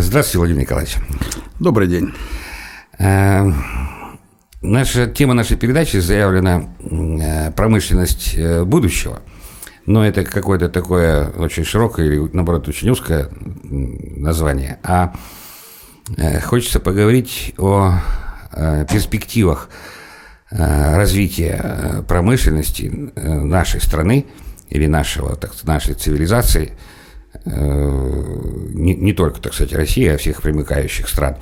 Здравствуйте, Владимир Николаевич. Добрый день. Э, наша тема нашей передачи заявлена э, «Промышленность э, будущего». Но это какое-то такое очень широкое или, наоборот, очень узкое название. А хочется поговорить о перспективах развития промышленности нашей страны или нашего, так, нашей цивилизации – не, не только, так сказать, России, а всех примыкающих стран,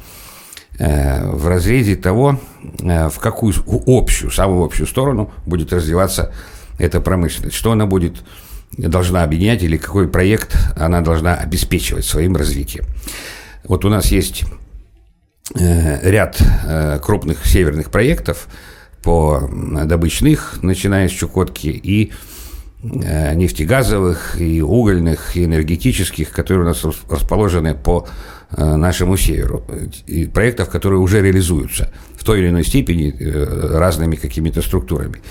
э, в разрезе того, э, в какую общую, самую общую сторону будет развиваться эта промышленность, что она будет должна объединять или какой проект она должна обеспечивать своим развитием. Вот у нас есть ряд крупных северных проектов по добычных, начиная с Чукотки, и Э, нефтегазовых, и угольных, и энергетических, которые у нас расположены по э, нашему северу, и проектов, которые уже реализуются в той или иной степени э, разными какими-то структурами.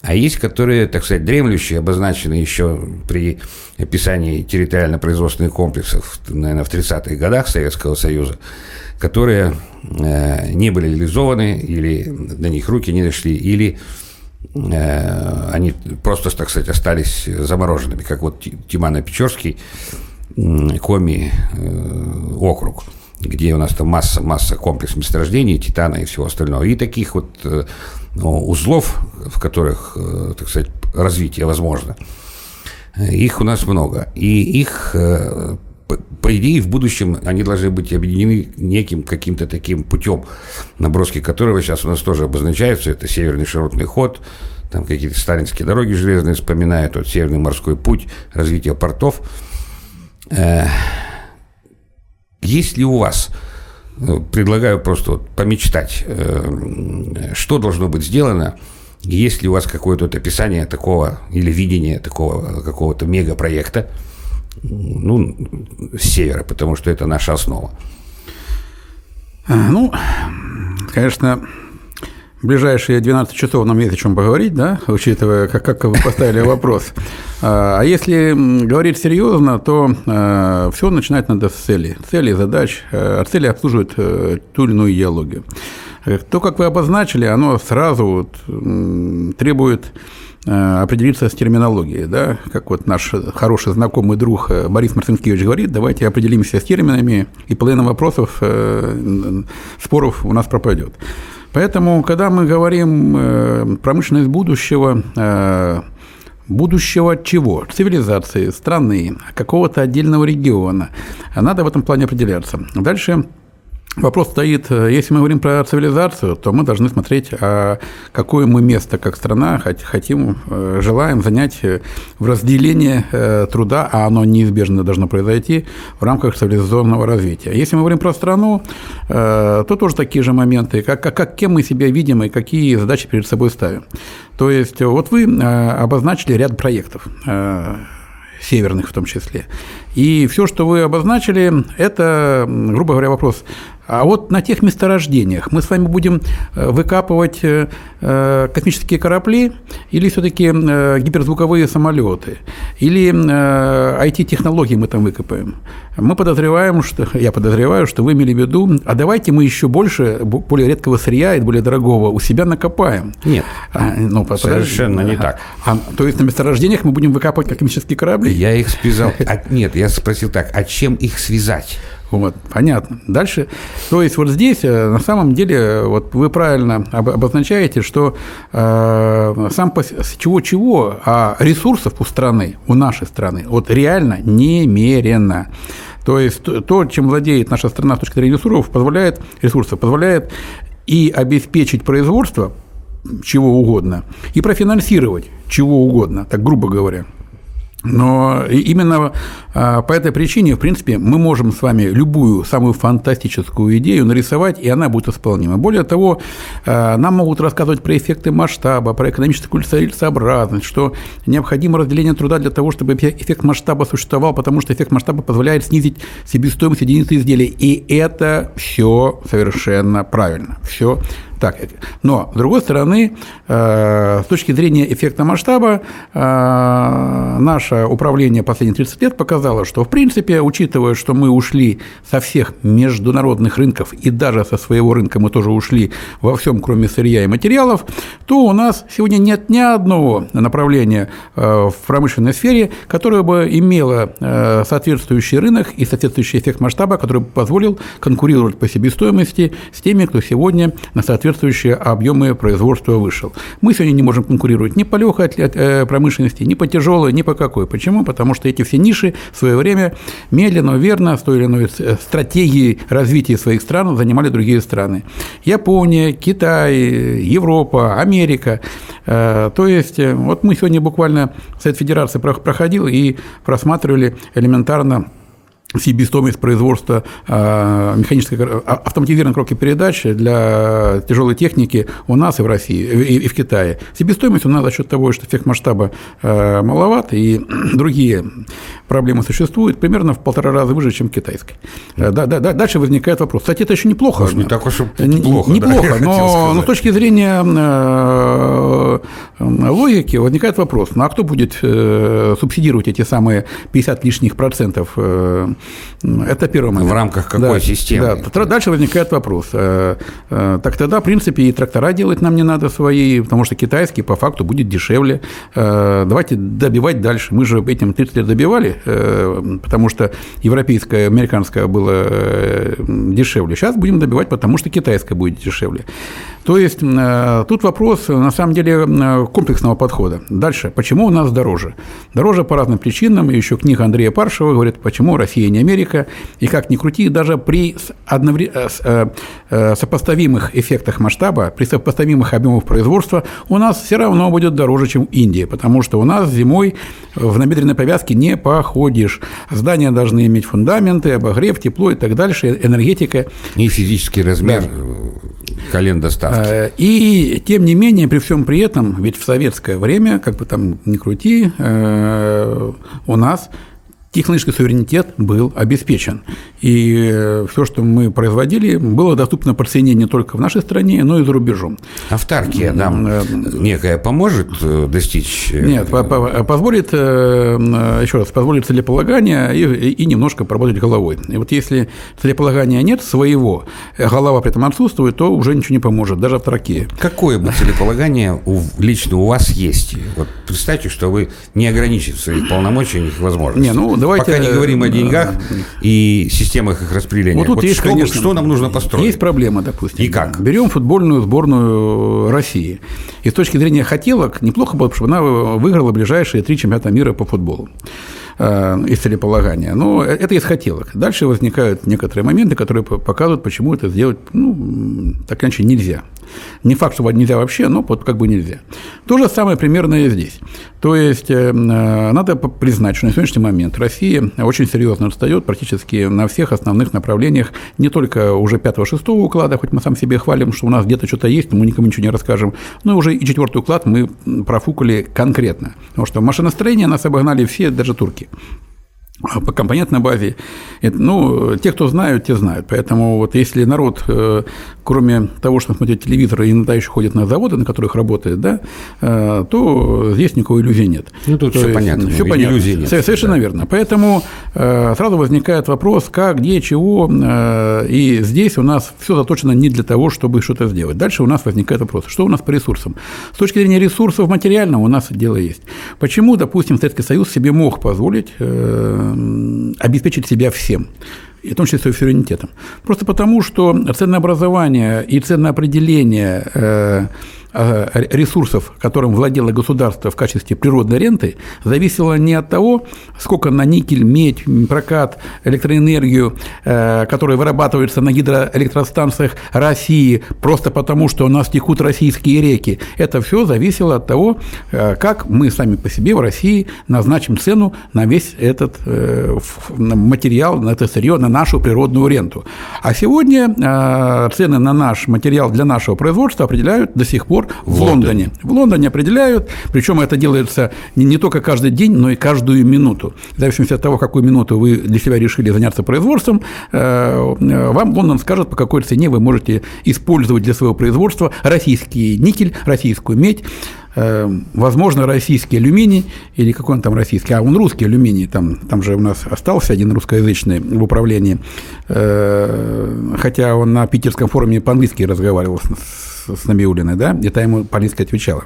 А есть, которые, так сказать, дремлющие, обозначены еще при описании территориально-производственных комплексов, наверное, в 30-х годах Советского Союза, которые не были реализованы, или на них руки не дошли, или Э, они просто, так сказать, остались замороженными, как вот Тимано-Печорский Коми э, округ, где у нас там масса, масса комплекс месторождений, титана и всего остального. И таких вот э, ну, узлов, в которых, так сказать, развитие возможно, их у нас много. И их по идее, в будущем они должны быть объединены неким каким-то таким путем, наброски которого сейчас у нас тоже обозначаются. Это северный широтный ход, там какие-то сталинские дороги железные вспоминают, вот северный морской путь, развитие портов. Э, есть ли у вас, э, предлагаю просто вот помечтать, э, что должно быть сделано, есть ли у вас какое-то описание такого или видение такого какого-то мегапроекта, ну, с севера, потому что это наша основа. А, ну, конечно, ближайшие 12 часов нам есть о чем поговорить, да, учитывая, как, как вы поставили вопрос. А, а если говорить серьезно, то а, все начинать надо с цели. Цели, задач. А цели обслуживают э, ту или иную идеологию. То, как вы обозначили, оно сразу вот требует Э, определиться с терминологией, да, как вот наш хороший знакомый друг э, Борис Марцинкевич говорит, давайте определимся с терминами, и половина вопросов, э, споров у нас пропадет. Поэтому, когда мы говорим промышленность будущего, будущего чего? Цивилизации, страны, какого-то отдельного региона. Надо в этом плане определяться. Дальше Вопрос стоит, э, если мы говорим про цивилизацию, то мы должны смотреть, а какое мы место как страна хотим, э, желаем занять э, в разделении труда, а оно неизбежно должно произойти в рамках цивилизационного развития. Если мы говорим про страну, то тоже такие же моменты, как, как, как кем мы себя видим и какие задачи перед собой ставим. То есть вот вы обозначили ряд проектов северных в том числе. И все, что вы обозначили, это, грубо говоря, вопрос, а вот на тех месторождениях мы с вами будем э, выкапывать э, э, космические корабли или все-таки гиперзвуковые самолеты, или IT-технологии мы там выкопаем. Мы подозреваем, что, я подозреваю, что вы имели в виду, а давайте мы еще больше более редкого сырья и более дорогого у себя накопаем. Нет, а, ну, совершенно не так. А, то есть на месторождениях мы будем выкапывать космические корабли? Я их связал. А, нет, я спросил так, а чем их связать? Вот, понятно. Дальше, то есть вот здесь э, на самом деле вот вы правильно обозначаете, что э, сам по чего-чего, а ресурсов у страны, у нашей страны, вот реально немерено. То есть то, чем владеет наша страна с точки зрения ресурсов, позволяет, ресурсов, позволяет и обеспечить производство чего угодно, и профинансировать чего угодно, так грубо говоря. Но именно а, по этой причине, в принципе, мы можем с вами любую самую фантастическую идею нарисовать, и она будет исполнима. Более того, а, нам могут рассказывать про эффекты масштаба, про экономическую целесообразность, что необходимо разделение труда для того, чтобы эффект масштаба существовал, потому что эффект масштаба позволяет снизить себестоимость единицы изделия. И это все совершенно правильно. Все Так, но, с другой стороны, с точки зрения эффекта масштаба, наше управление последние 30 лет показало, что, в принципе, учитывая, что мы ушли со всех международных рынков и даже со своего рынка мы тоже ушли во всем, кроме сырья и материалов, то у нас сегодня нет ни одного направления в промышленной сфере, которое бы имело соответствующий рынок и соответствующий эффект масштаба, который бы позволил конкурировать по себестоимости с теми, кто сегодня на соответствующие объемы производства вышел. Мы сегодня не можем конкурировать ни по легкой э, промышленности, ни по тяжелой, ни по какой. Почему? Потому что эти все ниши в свое время медленно, верно, с той или иной э, стратегией развития своих стран занимали другие страны. Япония, Китай, Европа, Америка. Э, то есть, вот мы сегодня буквально Совет Федерации проходил и просматривали элементарно себестоимость производства а, механической а, автоматизированной коробки передач для тяжелой техники у нас и в России, и в Китае. Себестоимость у нас за счет того, что эффект масштаба а, маловат, и другие проблемы существуют, примерно в полтора раза выше, чем китайской. Да, да, да, дальше возникает вопрос. Кстати, это еще неплохо. Может, не так уж и неплохо. Неплохо, да, но, но с точки зрения логики возникает вопрос, ну а кто будет э, субсидировать эти самые 50 лишних процентов э, это первый момент. В рамках какой да, системы? Да. Дальше возникает вопрос. Э, э, так тогда, в принципе, и трактора делать нам не надо свои, потому что китайский по факту будет дешевле. Э, давайте добивать дальше. Мы же этим 30 лет добивали, потому что европейское, американское было дешевле. Сейчас будем добивать, потому что китайское будет дешевле. То есть тут вопрос, на самом деле, комплексного подхода. Дальше. Почему у нас дороже? Дороже по разным причинам. Еще книга Андрея Паршева говорит, почему Россия не Америка. И как ни крути, даже при одновре... Э, э, э, сопоставимых эффектах масштаба, при сопоставимых объемах производства у нас все равно будет дороже, чем Индия, потому что у нас зимой в набедренной повязке не походишь. Здания должны иметь фундаменты, обогрев, тепло и так дальше, энергетика. И физический размер да. колен доставки. И тем не менее, при всем при этом, ведь в советское время, как бы там ни крути, у нас технологический суверенитет был обеспечен. И э, все, что мы производили, было доступно по цене не только в нашей стране, но и за рубежом. Автаркия нам э, некая поможет э, достичь? Нет, позволит, еще раз, позволит целеполагание и, и немножко поработать головой. И вот если целеполагания нет своего, голова при этом отсутствует, то уже ничего не поможет, даже автаркия. Какое бы целеполагание у, лично у вас есть? Вот представьте, что вы не ограничены в своих полномочиях и возможностях. Не, ну, давайте, Пока не говорим о деньгах и системах их распределения. Вот тут вот есть, что, конечно, что нам нужно построить? Есть проблема, допустим. И как? Берем футбольную сборную России. И с точки зрения хотелок, неплохо было бы, чтобы она выиграла ближайшие три чемпионата мира по футболу. Э, из целеполагания. Но это из хотелок. Дальше возникают некоторые моменты, которые показывают, почему это сделать, ну, так иначе нельзя. Не факт, что нельзя вообще, но вот как бы нельзя. То же самое примерно и здесь. То есть, э, надо признать, что на сегодняшний момент Россия очень серьезно отстает практически на всех основных направлениях, не только уже пятого-шестого уклада, хоть мы сам себе хвалим, что у нас где-то что-то есть, мы никому ничего не расскажем, но уже и четвертый уклад мы профукали конкретно. Потому что машиностроение нас обогнали все, даже турки по компонентной базе. Это, ну, те, кто знают, те знают. Поэтому вот если народ, э, кроме того, что смотрит телевизор, иногда еще ходит на заводы, на которых работает, да, э, то здесь никакой иллюзии нет. Ну, тут то все есть, понятно. Все понятно. Иллюзий нет. Совершенно да. верно. Поэтому э, сразу возникает вопрос, как, где, чего. И здесь у нас все заточено не для того, чтобы что-то сделать. Дальше у нас возникает вопрос, что у нас по ресурсам. С точки зрения ресурсов материального у нас дело есть. Почему, допустим, Советский Союз себе мог позволить обеспечить себя всем и в том числе своим суверенитетом. Просто потому, что ценообразование и ценоопределение э, Э, ресурсов, которым владело государство в качестве природной ренты, зависело не от того, сколько на никель, медь, прокат, электроэнергию, э, которая вырабатывается на гидроэлектростанциях России, просто потому, что у нас текут российские реки. Это все зависело от того, э, как мы сами по себе в России назначим цену на весь этот материал, на это сырье, на нашу природную ренту. А сегодня цены на наш материал для нашего производства определяют до сих пор сбор в, Лондоне. В Лондоне определяют, причем это делается не, не только каждый день, но и каждую минуту. В зависимости от того, какую минуту вы для себя решили заняться производством, вам Лондон скажет, по какой цене вы можете использовать для своего производства российский никель, российскую медь, Э, возможно, российский алюминий, или какой он там российский, а он русский алюминий, там, там же у нас остался один русскоязычный в э, хотя он на питерском форуме по-английски разговаривал с, с Набиулиной, да, и та ему по-английски отвечала.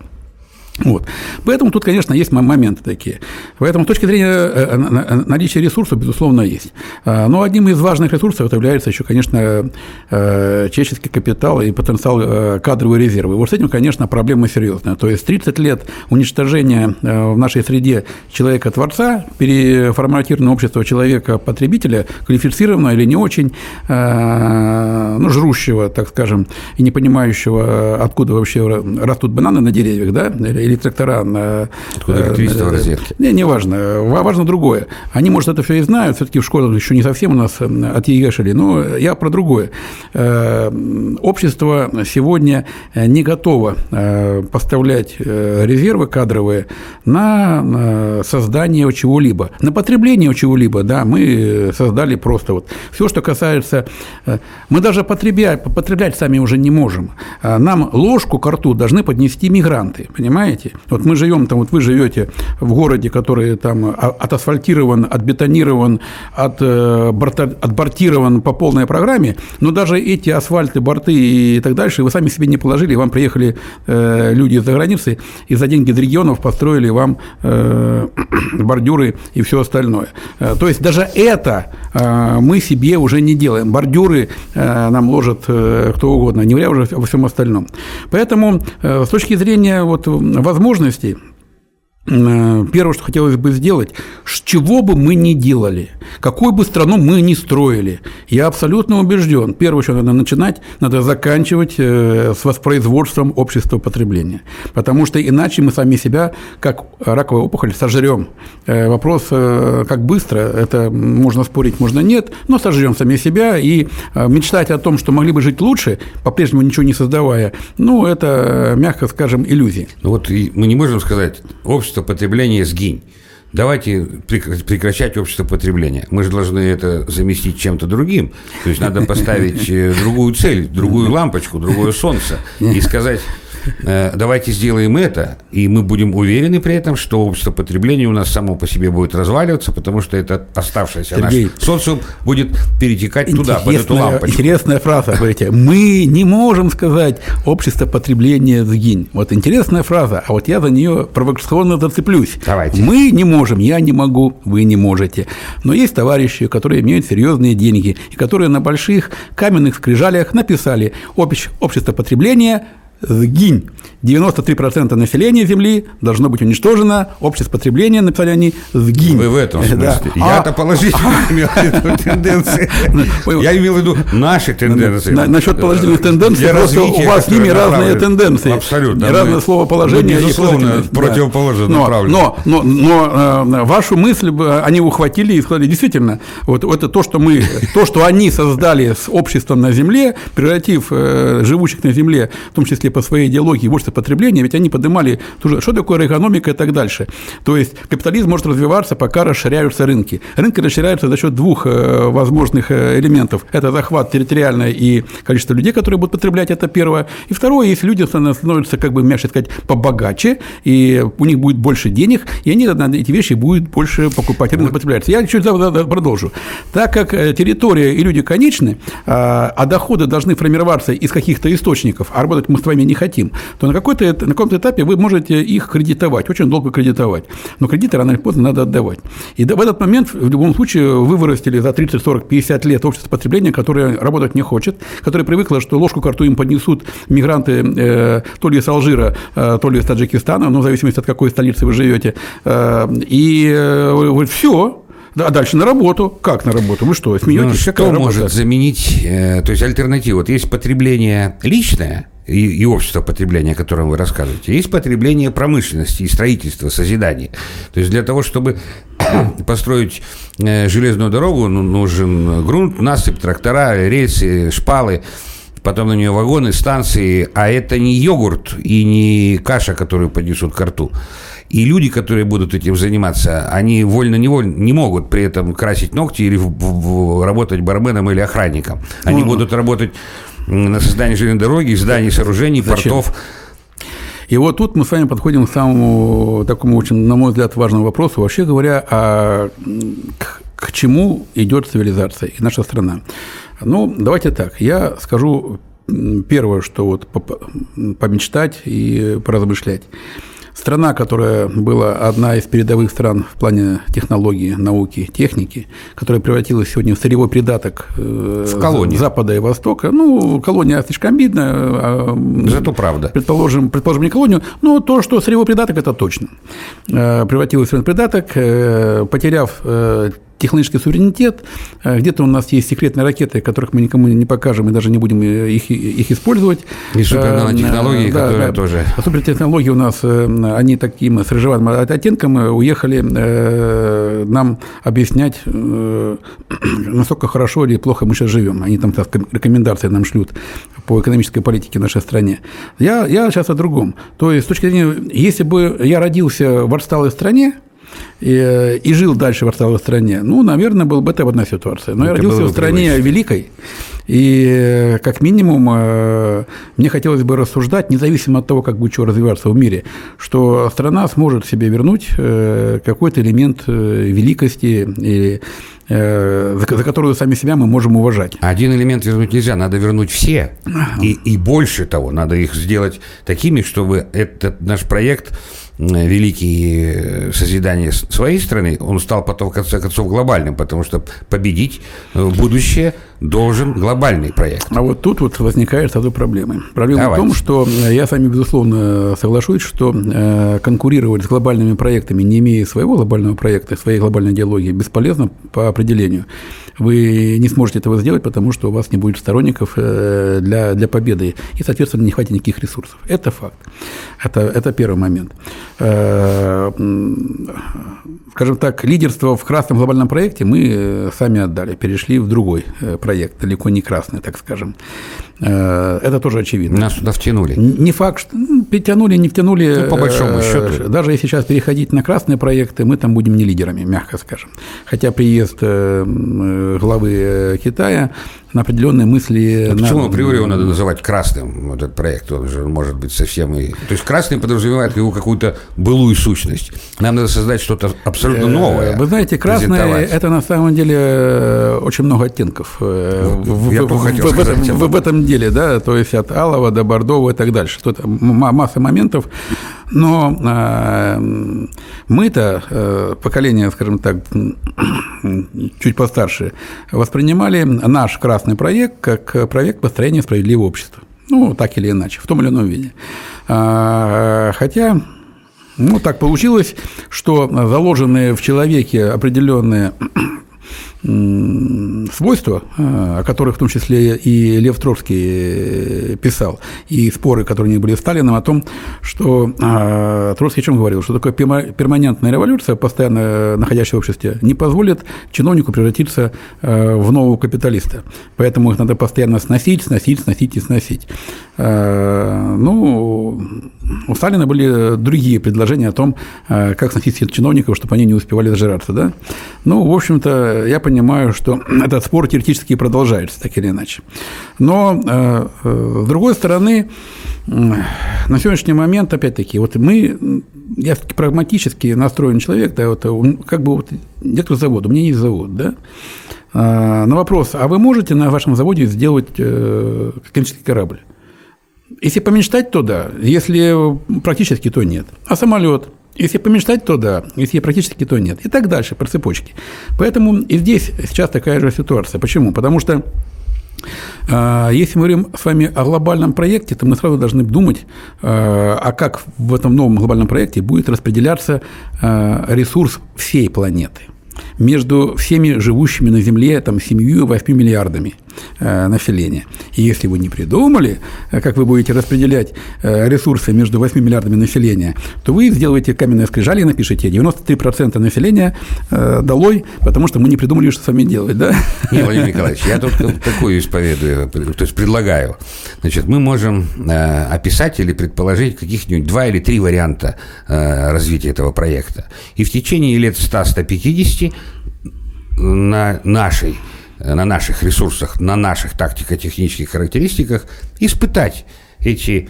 Вот. Поэтому тут, конечно, есть моменты такие. Поэтому с точки зрения э, э, наличия ресурсов, безусловно, есть. А, но одним из важных ресурсов это является еще, конечно, э, человеческий капитал и потенциал кадровой резервы. Вот с этим, конечно, проблема серьезная. То есть 30 лет уничтожения в нашей среде человека-творца, переформатировано общество человека-потребителя, квалифицированного или не очень, ну, жрущего, так скажем, и не понимающего, откуда вообще растут бананы на деревьях, да, или трактора на... Откуда э, розетке? Не, не важно. Важно другое. Они, может, это все и знают, все-таки в школе еще не совсем у нас э, отъешили, но я про другое. Э, общество сегодня не готово поставлять резервы кадровые на создание чего-либо. На потребление чего-либо, да, мы создали просто вот все, что касается... Мы даже потреблять, потреблять сами уже не можем. Нам ложку к рту должны поднести мигранты, понимаете? Понимаете? Вот мы живем там, вот вы живете в городе, который там отасфальтирован, отбетонирован, от, э, отбортирован по полной программе, но даже эти асфальты, борты и так дальше вы сами себе не положили, вам приехали э, люди из-за границы и за деньги из регионов построили вам э, бордюры и все остальное. То есть даже это мы себе уже не делаем. Бордюры нам ложат кто угодно, не говоря уже о всем остальном. Поэтому с точки зрения вот возможностей первое, что хотелось бы сделать, чего бы мы ни делали, какую бы страну мы ни строили, я абсолютно убежден, первое, что надо начинать, надо заканчивать э, с воспроизводством общества потребления. Потому что иначе мы сами себя, как раковая опухоль, сожрем. Э, вопрос, как быстро, это можно спорить, можно нет, но сожрем сами себя и мечтать о том, что могли бы жить лучше, по-прежнему ничего не создавая, ну, это, мягко скажем, иллюзии. Ну вот мы не можем сказать, общество общество потребления сгинь. Давайте прекращать общество потребления. Мы же должны это заместить чем-то другим. То есть надо поставить э, другую цель, другую лампочку, другое солнце и сказать, давайте сделаем это, и мы будем уверены при этом, что общество потребления у нас само по себе будет разваливаться, потому что это оставшееся Сергей, наш социум будет перетекать туда, под эту лампочку. Интересная фраза, говорите, мы не можем сказать общество потребления сгинь. Вот интересная фраза, а вот я за нее провокационно зацеплюсь. Давайте. Мы не можем, я не могу, вы не можете. Но есть товарищи, которые имеют серьезные деньги, и которые на больших каменных скрижалях написали общество потребления – сгинь. 93% населения Земли должно быть уничтожено, общество потребления, написали они, сгинь. Вы в этом смысле. Да. Я-то а, положительно имел в виду тенденции. Я имел в виду наши тенденции. Насчет положительных тенденций, просто у вас с ними разные тенденции. Абсолютно. Разное слово положение Безусловно, противоположно но, но, но, но вашу мысль они ухватили и сказали, действительно, вот это то, что мы, то, что они создали с обществом на Земле, превратив э, живущих на Земле, в том числе по своей идеологии общество потребления, ведь они поднимали, что такое экономика и так дальше. То есть капитализм может развиваться, пока расширяются рынки. Рынки расширяются за счет двух э, возможных э, элементов. Это захват территориальный и количество людей, которые будут потреблять, это первое. И второе, если люди становятся, как бы, мягче сказать, побогаче, и у них будет больше денег, и они эти вещи будут больше покупать, рынок потребляется. Я чуть продолжу. Так как э, территория и люди конечны, а, а доходы должны формироваться из каких-то источников, а работать мы с вами не хотим, то на, какой-то, на каком-то этапе вы можете их кредитовать, очень долго кредитовать. Но кредиты рано или поздно надо отдавать. И в этот момент, в любом случае, вы вырастили за 30, 40, 50 лет общество потребления, которое работать не хочет, которое привыкло, что ложку карту им поднесут мигранты э, то ли из Алжира, э, то ли из Таджикистана, ну, в зависимости от какой столицы вы живете. Э, и э, все, а дальше на работу. Как на работу? Вы что, смеетесь? Ну, что Какая может работа? заменить, э, то есть альтернатива? Вот есть потребление личное, и, и общество потребления, о котором вы рассказываете, есть потребление промышленности и строительства, созидания. То есть для того, чтобы построить э, железную дорогу, ну, нужен грунт, насыпь, трактора, рельсы, шпалы. потом на нее вагоны, станции, а это не йогурт и не каша, которую поднесут к рту. И люди, которые будут этим заниматься, они вольно-невольно не могут при этом красить ногти или в, в, работать барменом или охранником. Они ну, будут работать на создании железной дороги, зданий, сооружений, зачем? портов. И вот тут мы с вами подходим к самому такому очень, на мой взгляд, важному вопросу. Вообще говоря, а к, к чему идет цивилизация и наша страна? Ну, давайте так. Я скажу первое, что вот помечтать и поразмышлять. Страна, которая была одна из передовых стран в плане технологии, науки, техники, которая превратилась сегодня в сырьевой придаток э, в колонии. Запада и Востока. Ну, колония слишком обидно. А, Зато правда. Предположим, предположим, не колонию, но то, что сырьевой придаток, это точно. Э, превратилась в придаток, э, потеряв технологический суверенитет. Э, где-то у нас есть секретные ракеты, которых мы никому не покажем и даже не будем э, их, их использовать. И супертехнологии, да, которые да, тоже. Супертехнологии у нас, э, они таким с рыжеватым оттенком уехали нам объяснять, насколько хорошо или плохо мы сейчас живем. Они там рекомендации нам шлют по экономической политике в нашей стране. Я, я сейчас о другом. То есть, с точки зрения, если бы я родился в отсталой стране, и, и жил дальше в отсталой стране, ну, наверное, был бы это одна ситуация. Но это я родился в стране привычно. великой, и как минимум э, мне хотелось бы рассуждать, независимо от того, как будет что развиваться в мире, что страна сможет себе вернуть э, какой-то элемент э, великости или за, за которую сами себя мы можем уважать. Один элемент вернуть нельзя, надо вернуть все. И, и больше того, надо их сделать такими, чтобы этот наш проект великие созидания своей страны, он стал потом, в конце концов, глобальным, потому что победить будущее должен глобальный проект. А вот тут вот возникает сразу проблемы. Проблема Давайте. в том, что я с вами, безусловно, соглашусь, что э, конкурировать с глобальными проектами, не имея своего глобального проекта, своей глобальной идеологии, бесполезно по определению. Вы не сможете этого сделать, потому что у вас не будет сторонников э, для, для победы, и, соответственно, не хватит никаких ресурсов. Это факт. Это, это первый момент. Э, скажем так, лидерство в красном глобальном проекте мы сами отдали, перешли в другой проект проект, далеко не красный, так скажем. Э, это тоже очевидно. Нас туда втянули. Не факт, что ну, перетянули, не втянули. Ну, по большому э, счету. Даже если сейчас переходить на красные проекты, мы там будем не лидерами, мягко скажем. Хотя приезд э, главы Китая на определенные мысли. А почему на... априори его надо называть красным, этот проект? Он же может быть совсем и... То есть красный подразумевает его какую-то былую сущность. Нам надо создать что-то абсолютно новое. Вы знаете, красное – это на самом деле очень много оттенков. Я в, хотел в, сказать в, в этом деле, да, то есть от алого до бордового и так дальше. Тут масса моментов, но э, мы-то, э, поколение, скажем так, чуть постарше, воспринимали наш красный проект как проект построения справедливого общества. Ну, так или иначе, в том или ином виде. А, хотя ну, так получилось, что заложенные в человеке определенные свойства, э, о которых в том числе и Лев Троцкий э, писал, и споры, которые у них были с Сталином, о том, что э, Троцкий о чем говорил, что такое перманентная революция, постоянно находящаяся в обществе, не позволит чиновнику превратиться в нового капиталиста. Поэтому их надо постоянно сносить, сносить, сносить и сносить. Ну, у Сталина были другие предложения о том, как сносить чиновников, чтобы они не успевали зажираться. Да? Ну, в общем-то, я понимаю, что этот спор теоретически продолжается, так или иначе. Но, э, э, с другой стороны, на сегодняшний момент, опять-таки, вот мы, я прагматически настроен человек, да, вот, как бы вот электрозавод, у меня есть завод, да, на вопрос, а вы можете на вашем заводе сделать э, космический корабль? Если помечтать, то да, если практически, то нет. А самолет – если помечтать, то да, если практически, то нет. И так дальше, по цепочке. Поэтому и здесь сейчас такая же ситуация. Почему? Потому что а, если мы говорим с вами о глобальном проекте, то мы сразу должны думать, а, а как в этом новом глобальном проекте будет распределяться а, ресурс всей планеты. между всеми живущими на Земле там, 7-8 миллиардами населения. И если вы не придумали, э, как вы будете распределять э, ресурсы между 8 миллиардами населения, то вы сделаете каменное скрижали и напишите 93% населения э, долой, потому что мы не придумали, что с вами делать. Да? Не, Владимир Николаевич, я тут такую исповедую, то есть предлагаю. Значит, мы можем э, описать или предположить каких-нибудь два или три варианта э, развития этого проекта. И в течение лет 100-150 на нашей на наших ресурсах, на наших тактико-технических характеристиках испытать эти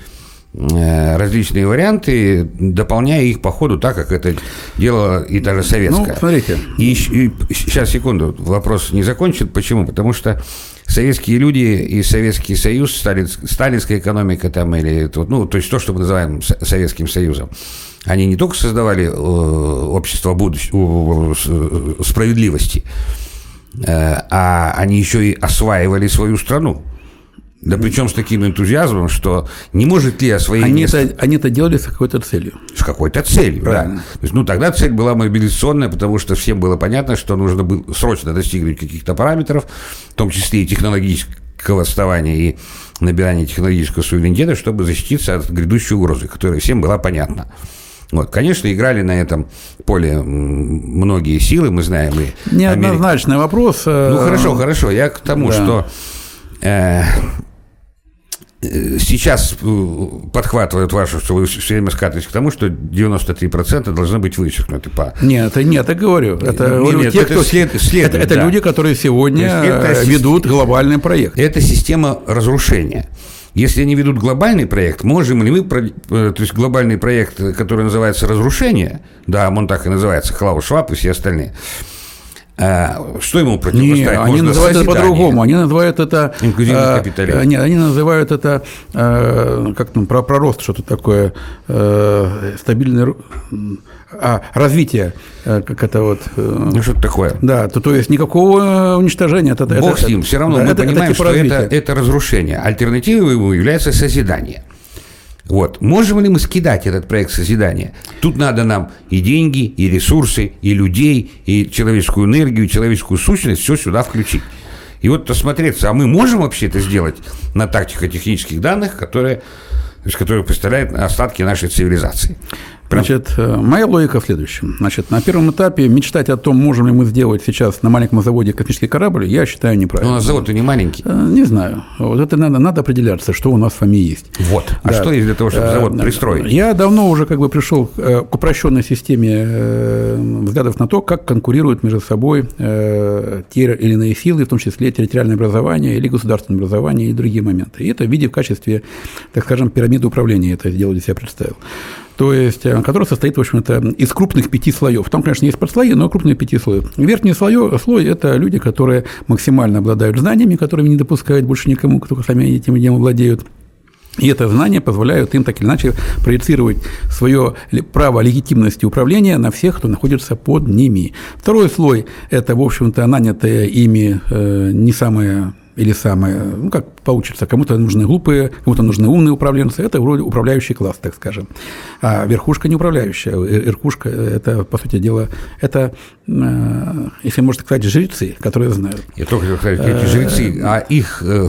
э, различные варианты, дополняя их по ходу так, как это делала и даже советская. Ну, смотрите. И, и сейчас, секунду, вопрос не закончен. Почему? Потому что советские люди и Советский Союз, сталин, сталинская экономика там, или, ну, то есть то, что мы называем Советским Союзом, они не только создавали э, общество будущего, справедливости, э, а они еще и осваивали свою страну. Да причем с таким энтузиазмом, что не может ли освоить они место... Это, они это делали с какой-то целью. С какой-то целью, Правильно. да. То есть, ну, тогда цель была мобилизационная, потому что всем было понятно, что нужно было срочно достигнуть каких-то параметров, в том числе и технологического отставания, и набирания технологического суверенитета, чтобы защититься от грядущей угрозы, которая всем была понятна. Вот, конечно, играли на этом поле многие силы, мы знаем и Неоднозначный Америка. вопрос. Э, ну, хорошо, хорошо. Я к тому, да. что э, сейчас э, подхватывают вашу, что вы все время скатываетесь к тому, что 93% должны быть вычеркнуты по... Нет, это нет, я говорю. Это, говорю, нет, те, это, кто, след, следует, это, это да. люди, которые сегодня это ведут глобальный проект. Это система разрушения. Если они ведут глобальный проект, можем ли мы, э, то есть глобальный проект, который называется «Разрушение», да, он так и называется, Клаус Шваб и все остальные, а, что ему противопоставить? Нет, они называют это по-другому. Они называют это... Инклюзивный э, капитализм. Нет, они называют это, э, как там, про, про рост что-то такое, э, стабильный... А, развитие, как это вот... Ну, что-то такое. Да, то, то есть никакого уничтожения. Это, Бог это, с ним, все равно да, мы это, понимаем, это типа что это, это разрушение. Альтернативой ему является созидание. Вот. Можем ли мы скидать этот проект созидания? Тут надо нам и деньги, и ресурсы, и людей, и человеческую энергию, и человеческую сущность все сюда включить. И вот осмотреться, а мы можем вообще это сделать на тактико-технических данных, которые, то есть, которые представляют остатки нашей цивилизации. Значит, э, моя логика в следующем. Значит, на первом этапе мечтать о том, можем ли мы сделать сейчас на маленьком заводе космический корабль, я считаю неправильно. Но у нас завод-то не маленький. Э, не знаю. Вот это надо, надо определяться, что у нас в ФАМИ есть. Вот. А да. что есть для того, чтобы э, завод пристроить? Я давно уже как бы пришел к упрощенной системе взглядов на то, как конкурируют между собой те или иные силы, в том числе территориальное образование или государственное образование и другие моменты. И это в виде в качестве, так скажем, пирамиды управления это сделал, для себя представил то есть, э, который состоит, в общем-то, из крупных пяти слоев. Там, конечно, есть подслои, но крупные пяти слоев. Верхний слой, слой – это люди, которые максимально обладают знаниями, которыми не допускают больше никому, кто сами этим делом владеют. И это знание позволяет им так или иначе проецировать свое право легитимности управления на всех, кто находится под ними. Второй слой – это, в общем-то, нанятые ими э, не самые или самое, ну, как получится, кому-то нужны глупые, кому-то нужны умные управленцы, это вроде управляющий класс, так скажем. А верхушка не управляющая, э, верхушка – это, по сути дела, это, э, если можно сказать, жрецы, которые знают. Я только хотел сказать, эти жрецы, а их э,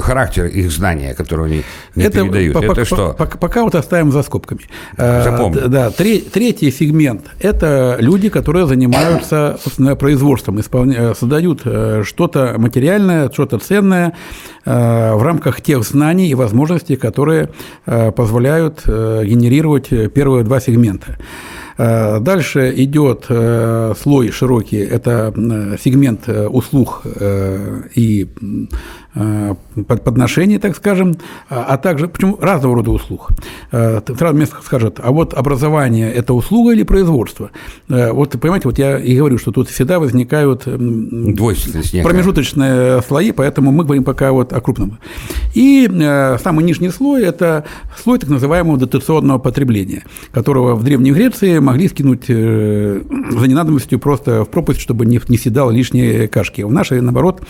характер, их знания, которые они не это, передают, по, это по, что? Пока, пока вот оставим за скобками. Запомню. Да, третий сегмент – это люди, которые занимаются, собственно, производством, исполня... создают что-то материальное, что-то ценное э, в рамках тех знаний и возможностей, которые э, позволяют э, генерировать первые два сегмента. Дальше идет слой широкий, это сегмент услуг и Э, подношений, так скажем, а, а также, почему разного рода услуг. Э, сразу мне скажут, а вот образование – это услуга или производство? Э, вот, понимаете, вот я и говорю, что тут всегда возникают промежуточные слои, поэтому мы говорим пока вот о крупном. И самый нижний слой – это слой так называемого дотационного потребления, которого в Древней Греции могли скинуть за ненадобностью просто в пропасть, чтобы не, не съедал лишние кашки. В нашей, наоборот,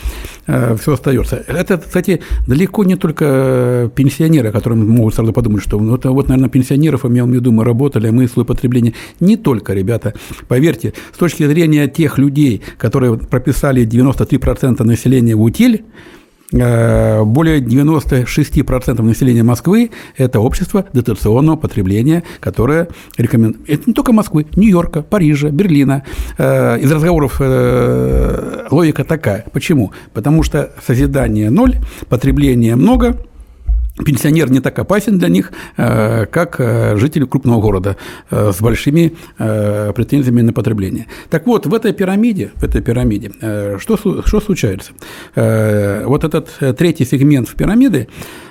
все остается это, кстати, далеко не только пенсионеры, которые могут сразу подумать, что ну, это вот, наверное, пенсионеров имел в виду, мы работали, мы свое потребление. Не только, ребята. Поверьте, с точки зрения тех людей, которые прописали 93% населения в утиль, Э, более 96% населения Москвы – это общество дотационного потребления, которое рекомендует. Это не только Москвы, Нью-Йорка, Парижа, Берлина. Э, из разговоров э, логика такая. Почему? Потому что созидание ноль, потребление много – пенсионер не так опасен для них, э, как э, жители крупного города э, с большими претензиями на потребление. Так вот, в этой пирамиде, в этой пирамиде что, что случается? Вот этот третий сегмент в пирамиде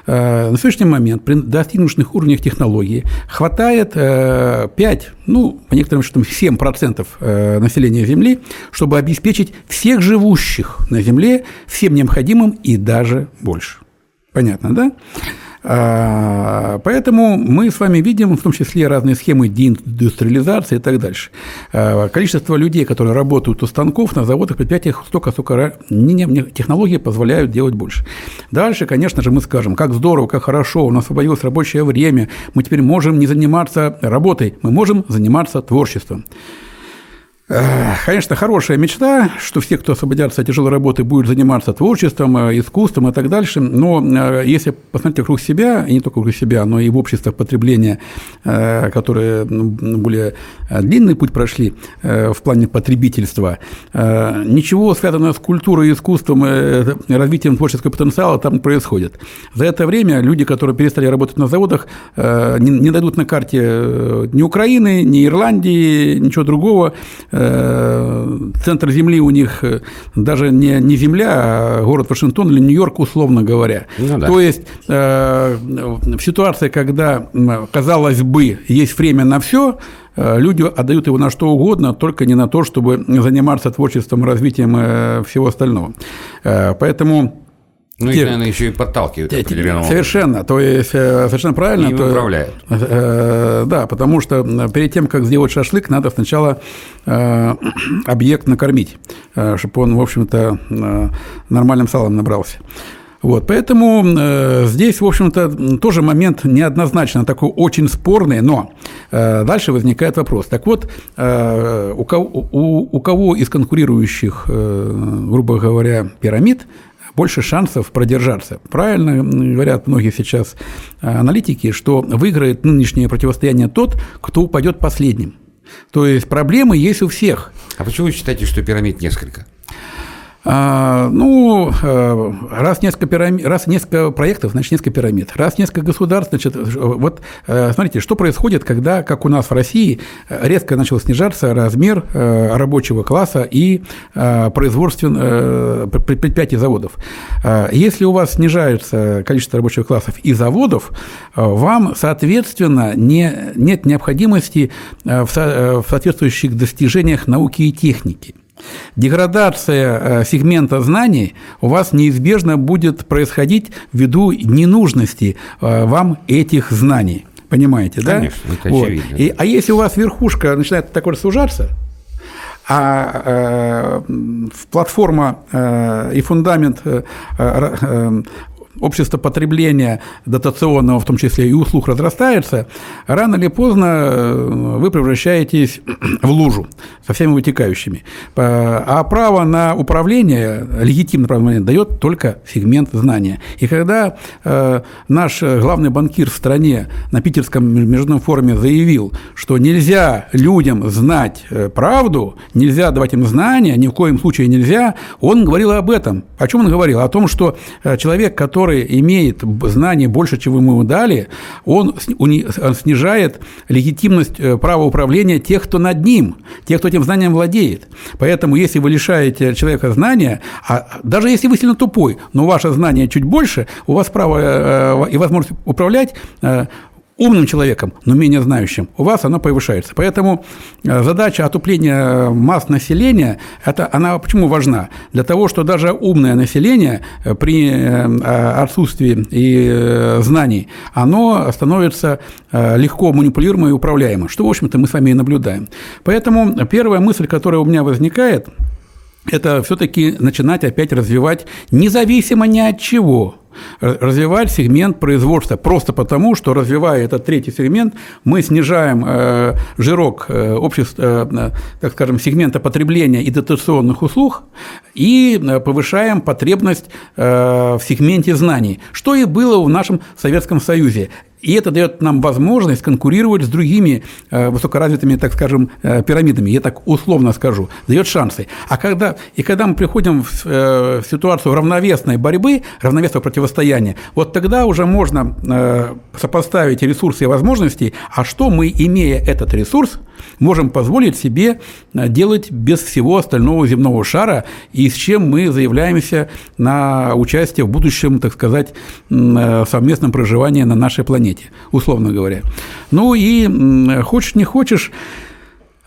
на сегодняшний момент при достигнутых уровнях технологии хватает 5, ну, по некоторым счетам, 7% населения Земли, чтобы обеспечить всех живущих на Земле всем необходимым и даже больше. Понятно, да? А, поэтому мы с вами видим в том числе разные схемы деиндустриализации и так дальше. А, количество людей, которые работают у станков на заводах, предприятиях, столько, сколько технологии позволяют делать больше. Дальше, конечно же, мы скажем, как здорово, как хорошо, у нас освободилось рабочее время, мы теперь можем не заниматься работой, мы можем заниматься творчеством. Конечно, хорошая мечта, что все, кто освободятся от тяжелой работы, будут заниматься творчеством, э, искусством и так дальше. Но э, если посмотреть вокруг себя, и не только вокруг себя, но и в обществах потребления, э, которые ну, более длинный путь прошли в плане потребительства, ничего связанного с культурой, искусством, развитием творческого потенциала там не происходит. За это время люди, которые перестали работать на заводах, не дойдут на карте ни Украины, ни Ирландии, ничего другого центр Земли у них э, даже не, не Земля, а город Вашингтон или Нью-Йорк, условно говоря. Ну, да. То есть э, в ситуации, когда, казалось бы, есть время на все, люди отдают его на что угодно, только не на то, чтобы заниматься творчеством, развитием всего остального. Поэтому ну, их, наверное, еще и подталкивают определенным Совершенно. То есть, э, совершенно правильно. И то, управляют. Э, да, потому что перед тем, как сделать шашлык, надо сначала э, объект накормить, э, чтобы он, в общем-то, э, нормальным салом набрался. Вот, поэтому э, здесь, в общем-то, тоже момент неоднозначно такой очень спорный, но э, дальше возникает вопрос. Так вот, э, у, кого, у, у кого из конкурирующих, э, грубо говоря, пирамид больше шансов продержаться. Правильно говорят многие сейчас э, аналитики, что выиграет нынешнее противостояние тот, кто упадет последним. То есть проблемы есть у всех. А почему вы считаете, что пирамид несколько? А, ну, э, раз несколько, пирамид, раз несколько проектов, значит, несколько пирамид. Раз несколько государств, значит, вот э, смотрите, что происходит, когда, как у нас в России, резко начал снижаться размер э, рабочего класса и производствен предприятий заводов. Если у вас снижается количество рабочих классов и заводов, вам, соответственно, не, нет необходимости в соответствующих достижениях науки и техники. Деградация э, сегмента знаний у вас неизбежно будет происходить ввиду ненужности э, вам этих знаний. Понимаете, да? Конечно, это вот. очевидно. И, а если у вас верхушка начинает такой сужаться, а э, платформа э, и фундамент э, э, общество потребления дотационного, в том числе и услуг, разрастается, рано или поздно э, вы превращаетесь в лужу со всеми вытекающими. А право на управление, легитимное право на дает только сегмент знания. И когда э, наш главный банкир в стране на Питерском международном форуме заявил, что нельзя людям знать э, правду, нельзя давать им знания, ни в коем случае нельзя, он говорил об этом. О чем он говорил? О том, что человек, который который имеет знания больше, чем вы ему дали, он снижает легитимность э, права управления тех, кто над ним, тех, кто этим знанием владеет. Поэтому, если вы лишаете человека знания, а даже если вы сильно тупой, но ваше знание чуть больше, у вас право э, и возможность управлять э, умным человеком, но менее знающим, у вас оно повышается. Поэтому э, задача отупления масс населения, это, она почему важна? Для того, что даже умное население э, при э, отсутствии и знаний, оно становится легко манипулируемо и управляемо, что, в общем-то, мы с вами и наблюдаем. Поэтому первая мысль, которая у меня возникает – это все-таки начинать опять развивать независимо ни от чего развивать сегмент производства. Просто потому, что развивая этот третий сегмент, мы снижаем э, жирок э, общества, э, так скажем, сегмента потребления и дотационных услуг и э, повышаем потребность э, в сегменте знаний, что и было в нашем Советском Союзе. И это дает нам возможность конкурировать с другими э, высокоразвитыми, так скажем, э, пирамидами, я так условно скажу, дает шансы. А когда, и когда мы приходим э, в ситуацию равновесной борьбы, равновесного противостояния, вот тогда уже можно сопоставить ресурсы и возможности, а что мы, имея этот ресурс, можем позволить себе делать без всего остального земного шара, и с чем мы заявляемся на участие в будущем, так сказать, совместном проживании на нашей планете условно говоря. Ну и хочешь не хочешь,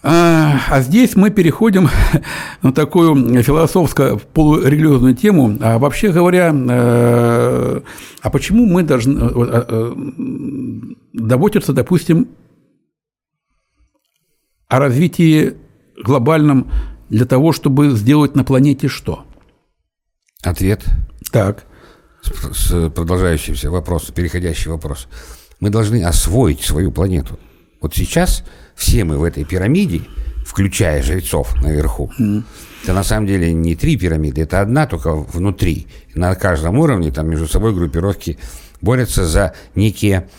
а, а здесь мы переходим на такую философско-полурелигиозную тему. А вообще говоря, э, а почему мы должны э, э, заботиться, допустим, о развитии глобальном для того, чтобы сделать на планете что? Ответ. Так с продолжающимся вопросом, переходящий вопрос. Мы должны освоить свою планету. Вот сейчас все мы в этой пирамиде, включая жрецов наверху, mm. это на самом деле не три пирамиды, это одна только внутри. На каждом уровне там между собой группировки борются за некие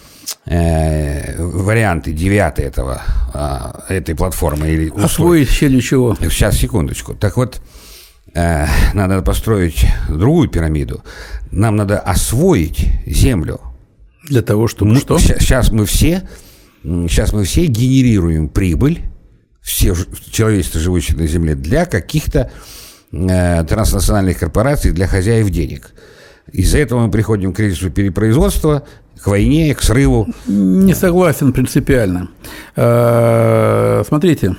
э, варианты девятые этого, э, этой платформы. Или Освоить все для чего? Сейчас, секундочку. Так вот, э, надо построить другую пирамиду. Нам надо освоить землю. Для того, чтобы мы, что? Сейчас мы все, сейчас мы все генерируем прибыль, все человечество, живущее на Земле, для каких-то э, транснациональных корпораций, для хозяев денег. Из-за этого мы приходим к кризису перепроизводства, к войне, к срыву. Не согласен принципиально. Э, смотрите,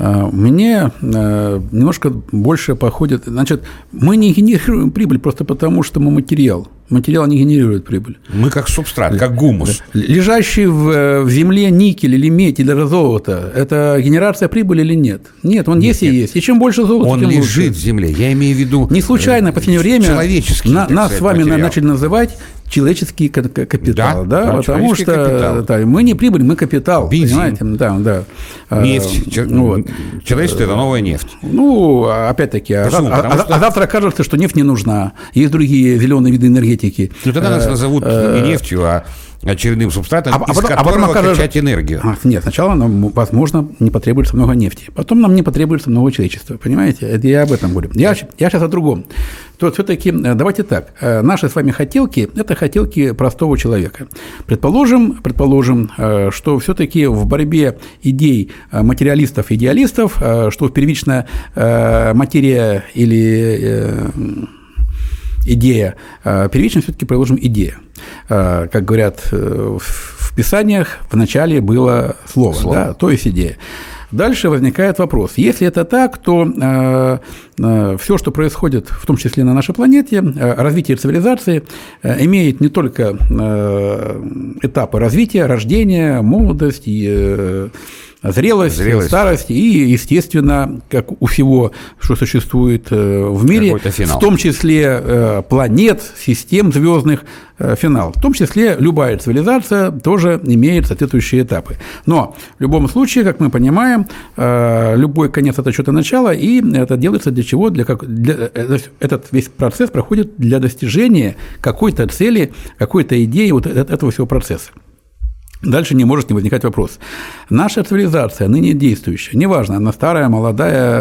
а, мне э, немножко больше походит... Значит, мы не генерируем прибыль просто потому, что мы материал. Материал не генерирует прибыль. Мы как субстрат, как гумус. Лежащий в, э, в земле никель или медь или золото – это генерация прибыли или нет? Нет, он нет, есть нет. и есть. И чем больше золота, он тем лежит в земле. Я имею в виду… Не случайно в последнее время на, нас с вами материал. начали называть человеческий капитал, да, да? потому что капитал. Да, мы не прибыль, мы капитал, Бензин. понимаете, да, да. Нефть, вот. человечество – это новая нефть. Ну, опять-таки, а, Почему? а, а, что... а завтра окажется, что нефть не нужна, есть другие зеленые виды энергетики. Ну, тогда нас э, назовут э, не нефтью, а очередным субстратом, а, из а потом, а потом окажется... качать энергию. А, нет, сначала нам, возможно, не потребуется много нефти, потом нам не потребуется много человечества, понимаете? Это я об этом говорю. Я, я сейчас о другом. То все-таки, э, давайте так, э, наши с вами хотелки – это хотелки простого человека. Предположим, предположим, э, что все-таки в борьбе идей материалистов и идеалистов, что первичная материя или идея. Первично все-таки приложим идея. Как говорят в Писаниях, в начале было слово, слово. Да, то есть идея. Дальше возникает вопрос. Если это так, то э, э, все, что происходит, в том числе на нашей планете, э, развитие цивилизации э, имеет не только э, этапы развития, рождения, молодость и э, зрелость, зрелость, старость и, естественно, как у всего, что существует э, в мире, в том числе э, планет, систем звездных, э, финал. В том числе любая цивилизация тоже имеет соответствующие этапы. Но в любом случае, как мы понимаем, любой конец – это что-то начало, и это делается для чего? Для, как, для, этот весь процесс проходит для достижения какой-то цели, какой-то идеи вот этого всего процесса. Дальше не может не возникать вопрос. Наша цивилизация, ныне действующая, неважно, она старая, молодая,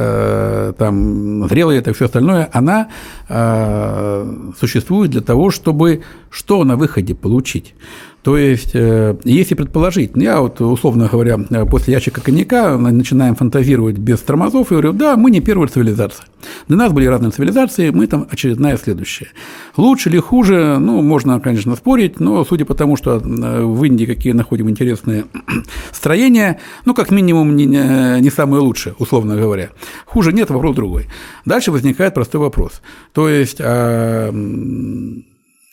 э, там, зрелая, это все остальное, она э, существует для того, чтобы что на выходе получить? То есть, э, если предположить, я вот, условно говоря, после ящика коньяка начинаем фантазировать без тормозов и говорю, да, мы не первая цивилизация. Для нас были разные цивилизации, мы там очередная следующая. Лучше или хуже, ну, можно, конечно, спорить, но судя по тому, что э, в Индии какие находим интересные строения, ну, как минимум, не, не самые лучшие, условно говоря. Хуже нет, вопрос другой. Дальше возникает простой вопрос. То есть, а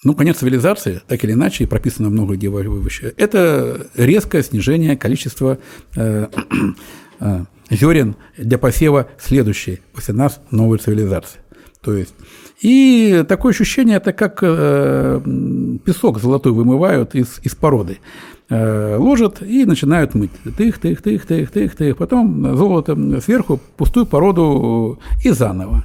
ну, конец цивилизации, так или иначе, прописано много где выше, это резкое снижение количества э, э, зерен для посева следующей, после нас новой цивилизации. То есть и такое ощущение, это как э, песок золотой вымывают из, из породы. Ложат и начинают мыть. Тых, тых, тых, тых, тых, тых. Потом золото сверху, пустую породу и заново.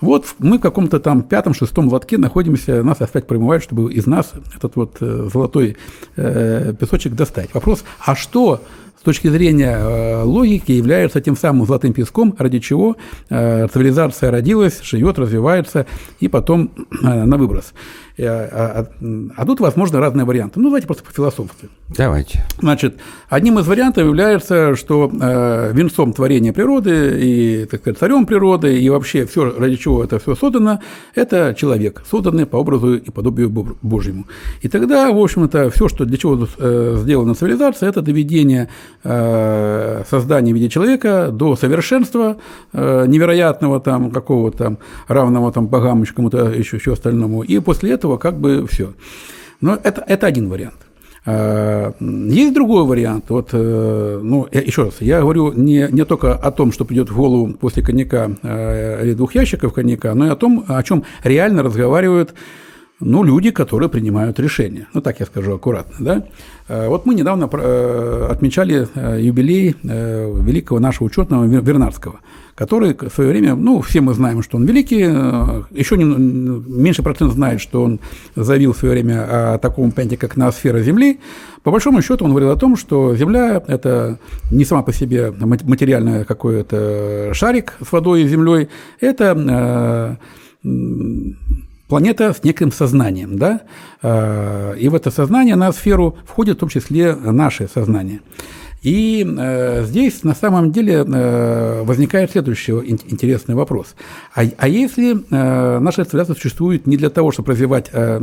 Вот мы в каком-то там пятом-шестом лотке находимся, нас опять промывают, чтобы из нас этот вот э, золотой э, песочек достать. Вопрос, а что с точки зрения э, логики является тем самым золотым песком, ради чего цивилизация родилась, живет, развивается и потом на выброс. А, а, а тут, возможно, разные варианты. Ну, давайте просто по философии. Давайте. Значит, одним из вариантов является, что э, венцом творения природы и, так сказать, царем природы и вообще все, ради чего это все создано, это человек, созданный по образу и подобию Божьему. И тогда, в общем-то, все, что для чего э, сделана цивилизация, это доведение э, создания в виде человека до совершенства э, невероятного там какого-то равного там богам, кому-то еще, еще остальному. И после этого этого как бы все. Но это, это один вариант. А, есть другой вариант. Вот, э, ну, еще раз, я говорю не, не только о том, что придет в голову после коньяка э, или двух ящиков коньяка, но и о том, о чем реально разговаривают ну, люди, которые принимают решения. Ну, так я скажу аккуратно. Да? А, вот мы недавно э, отмечали юбилей великого нашего учетного Вернадского – который в свое время, ну, все мы знаем, что он великий, э, еще не, меньше процент знает, что он заявил в свое время о таком понятии, как ноосфера Земли. По большому счету он говорил о том, что Земля – это не сама по себе материальный какой-то шарик с водой и землей, это э, планета с неким сознанием, да, э, и в это сознание, на сферу входит в том числе наше сознание. И э, здесь на самом деле э, возникает следующий интересный вопрос. А, а если э, наша цивилизация существует не для того, чтобы развивать, э,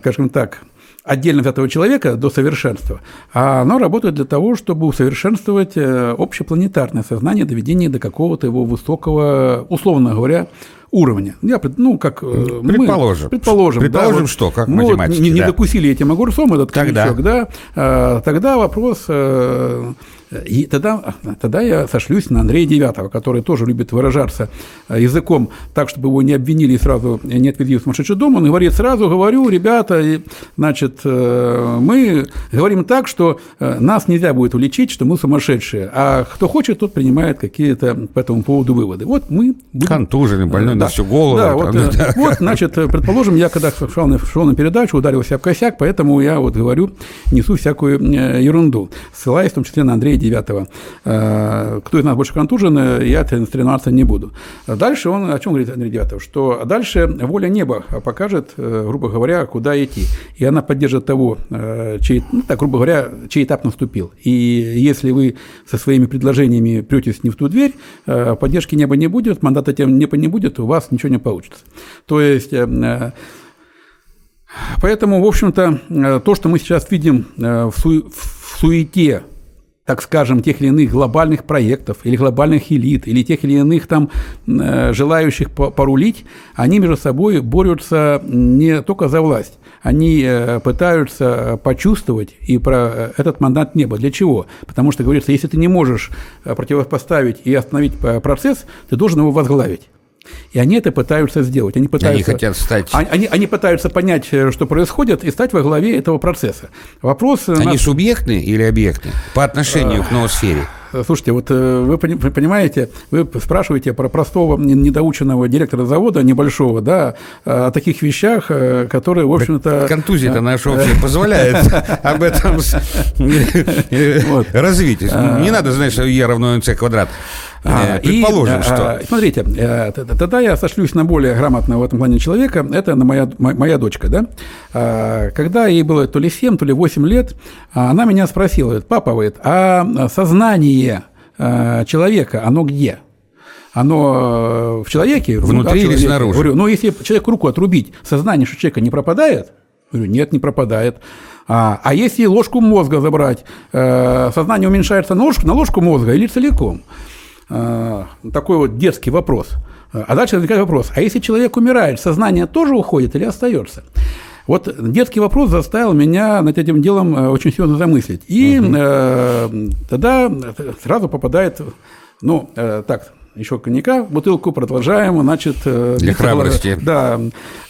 скажем так, отдельно взятого человека до совершенства, а оно работает для того, чтобы усовершенствовать общепланетарное сознание, доведение до какого-то его высокого, условно говоря, уровня. Я, ну, как предположим, мы, предположим, предположим, да, вот, что, как мы математики, не, да. не докусили этим огурцом этот тогда. крючок, да, а, тогда вопрос э, и тогда, тогда я сошлюсь на Андрея Девятого, который тоже любит выражаться э, языком так, чтобы его не обвинили и сразу не отвели в сумасшедший дом. Он говорит, сразу говорю, ребята, значит, э, мы говорим так, что э, нас нельзя будет уличить, что мы сумасшедшие, а кто хочет, тот принимает какие-то по этому поводу выводы. Вот мы будем... Контуженный, больной. На всю голову. Да, вот, да. вот, значит, предположим, я когда шел на, шел на передачу, ударился в косяк, поэтому я вот говорю, несу всякую ерунду, ссылаясь в том числе на Андрея Девятого. Э, кто из нас больше контужен, э, я тренироваться не буду. Дальше он о чем говорит Андрей Девятов? Что дальше воля неба покажет, э, грубо говоря, куда идти. И она поддержит того, чей, ну, так, грубо говоря, чей этап наступил. И если вы со своими предложениями претесь не в ту дверь, поддержки неба не будет, мандата тем неба не будет, у вас ничего не получится. То есть Поэтому, в общем-то, то, что мы сейчас видим в, су в суете так скажем, тех или иных глобальных проектов или глобальных элит, или тех или иных там э, желающих порулить, они между собой борются не только за власть, они э, пытаются почувствовать и про э, этот мандат неба. Для чего? Потому что, говорится, если ты не можешь противопоставить и остановить процесс, ты должен его возглавить. И они это пытаются сделать. Они, пытаются, они хотят стать... Они, они пытаются понять, э, что происходит, и стать во главе этого процесса. Вопрос... Они нас... субъектны или объектны по отношению к ноосфере? Слушайте, вот э, вы понимаете, вы спрашиваете про простого недоученного директора завода небольшого, да, о таких вещах, э, которые, в общем-то... Контузия-то наша общая позволяет об этом развить. Не надо знать, что Е равно МЦ квадрат. А, Предположим, и, что. Смотрите, э, тогда я сошлюсь на более грамотного в этом плане человека. Это на моя, моя дочка, да. А, когда ей было то ли 7, то ли 8 лет, она меня спросила, говорит, папа, говорит, а сознание э, человека, оно где? Оно э, в человеке? Внутри или снаружи? Говорю, ну, если человеку руку отрубить, сознание что человека не пропадает? Говорю, нет, не пропадает. А, а если ложку мозга забрать, сознание уменьшается на ложку, на ложку мозга или целиком? Э, такой вот детский вопрос. А дальше возникает вопрос, а если человек умирает, сознание тоже уходит или остается? Вот детский вопрос заставил меня над этим делом э, очень серьезно замыслить. И угу. э, тогда сразу попадает, ну, э, так, еще коньяка, бутылку, продолжаем, значит... Э, Для храбрости. Да,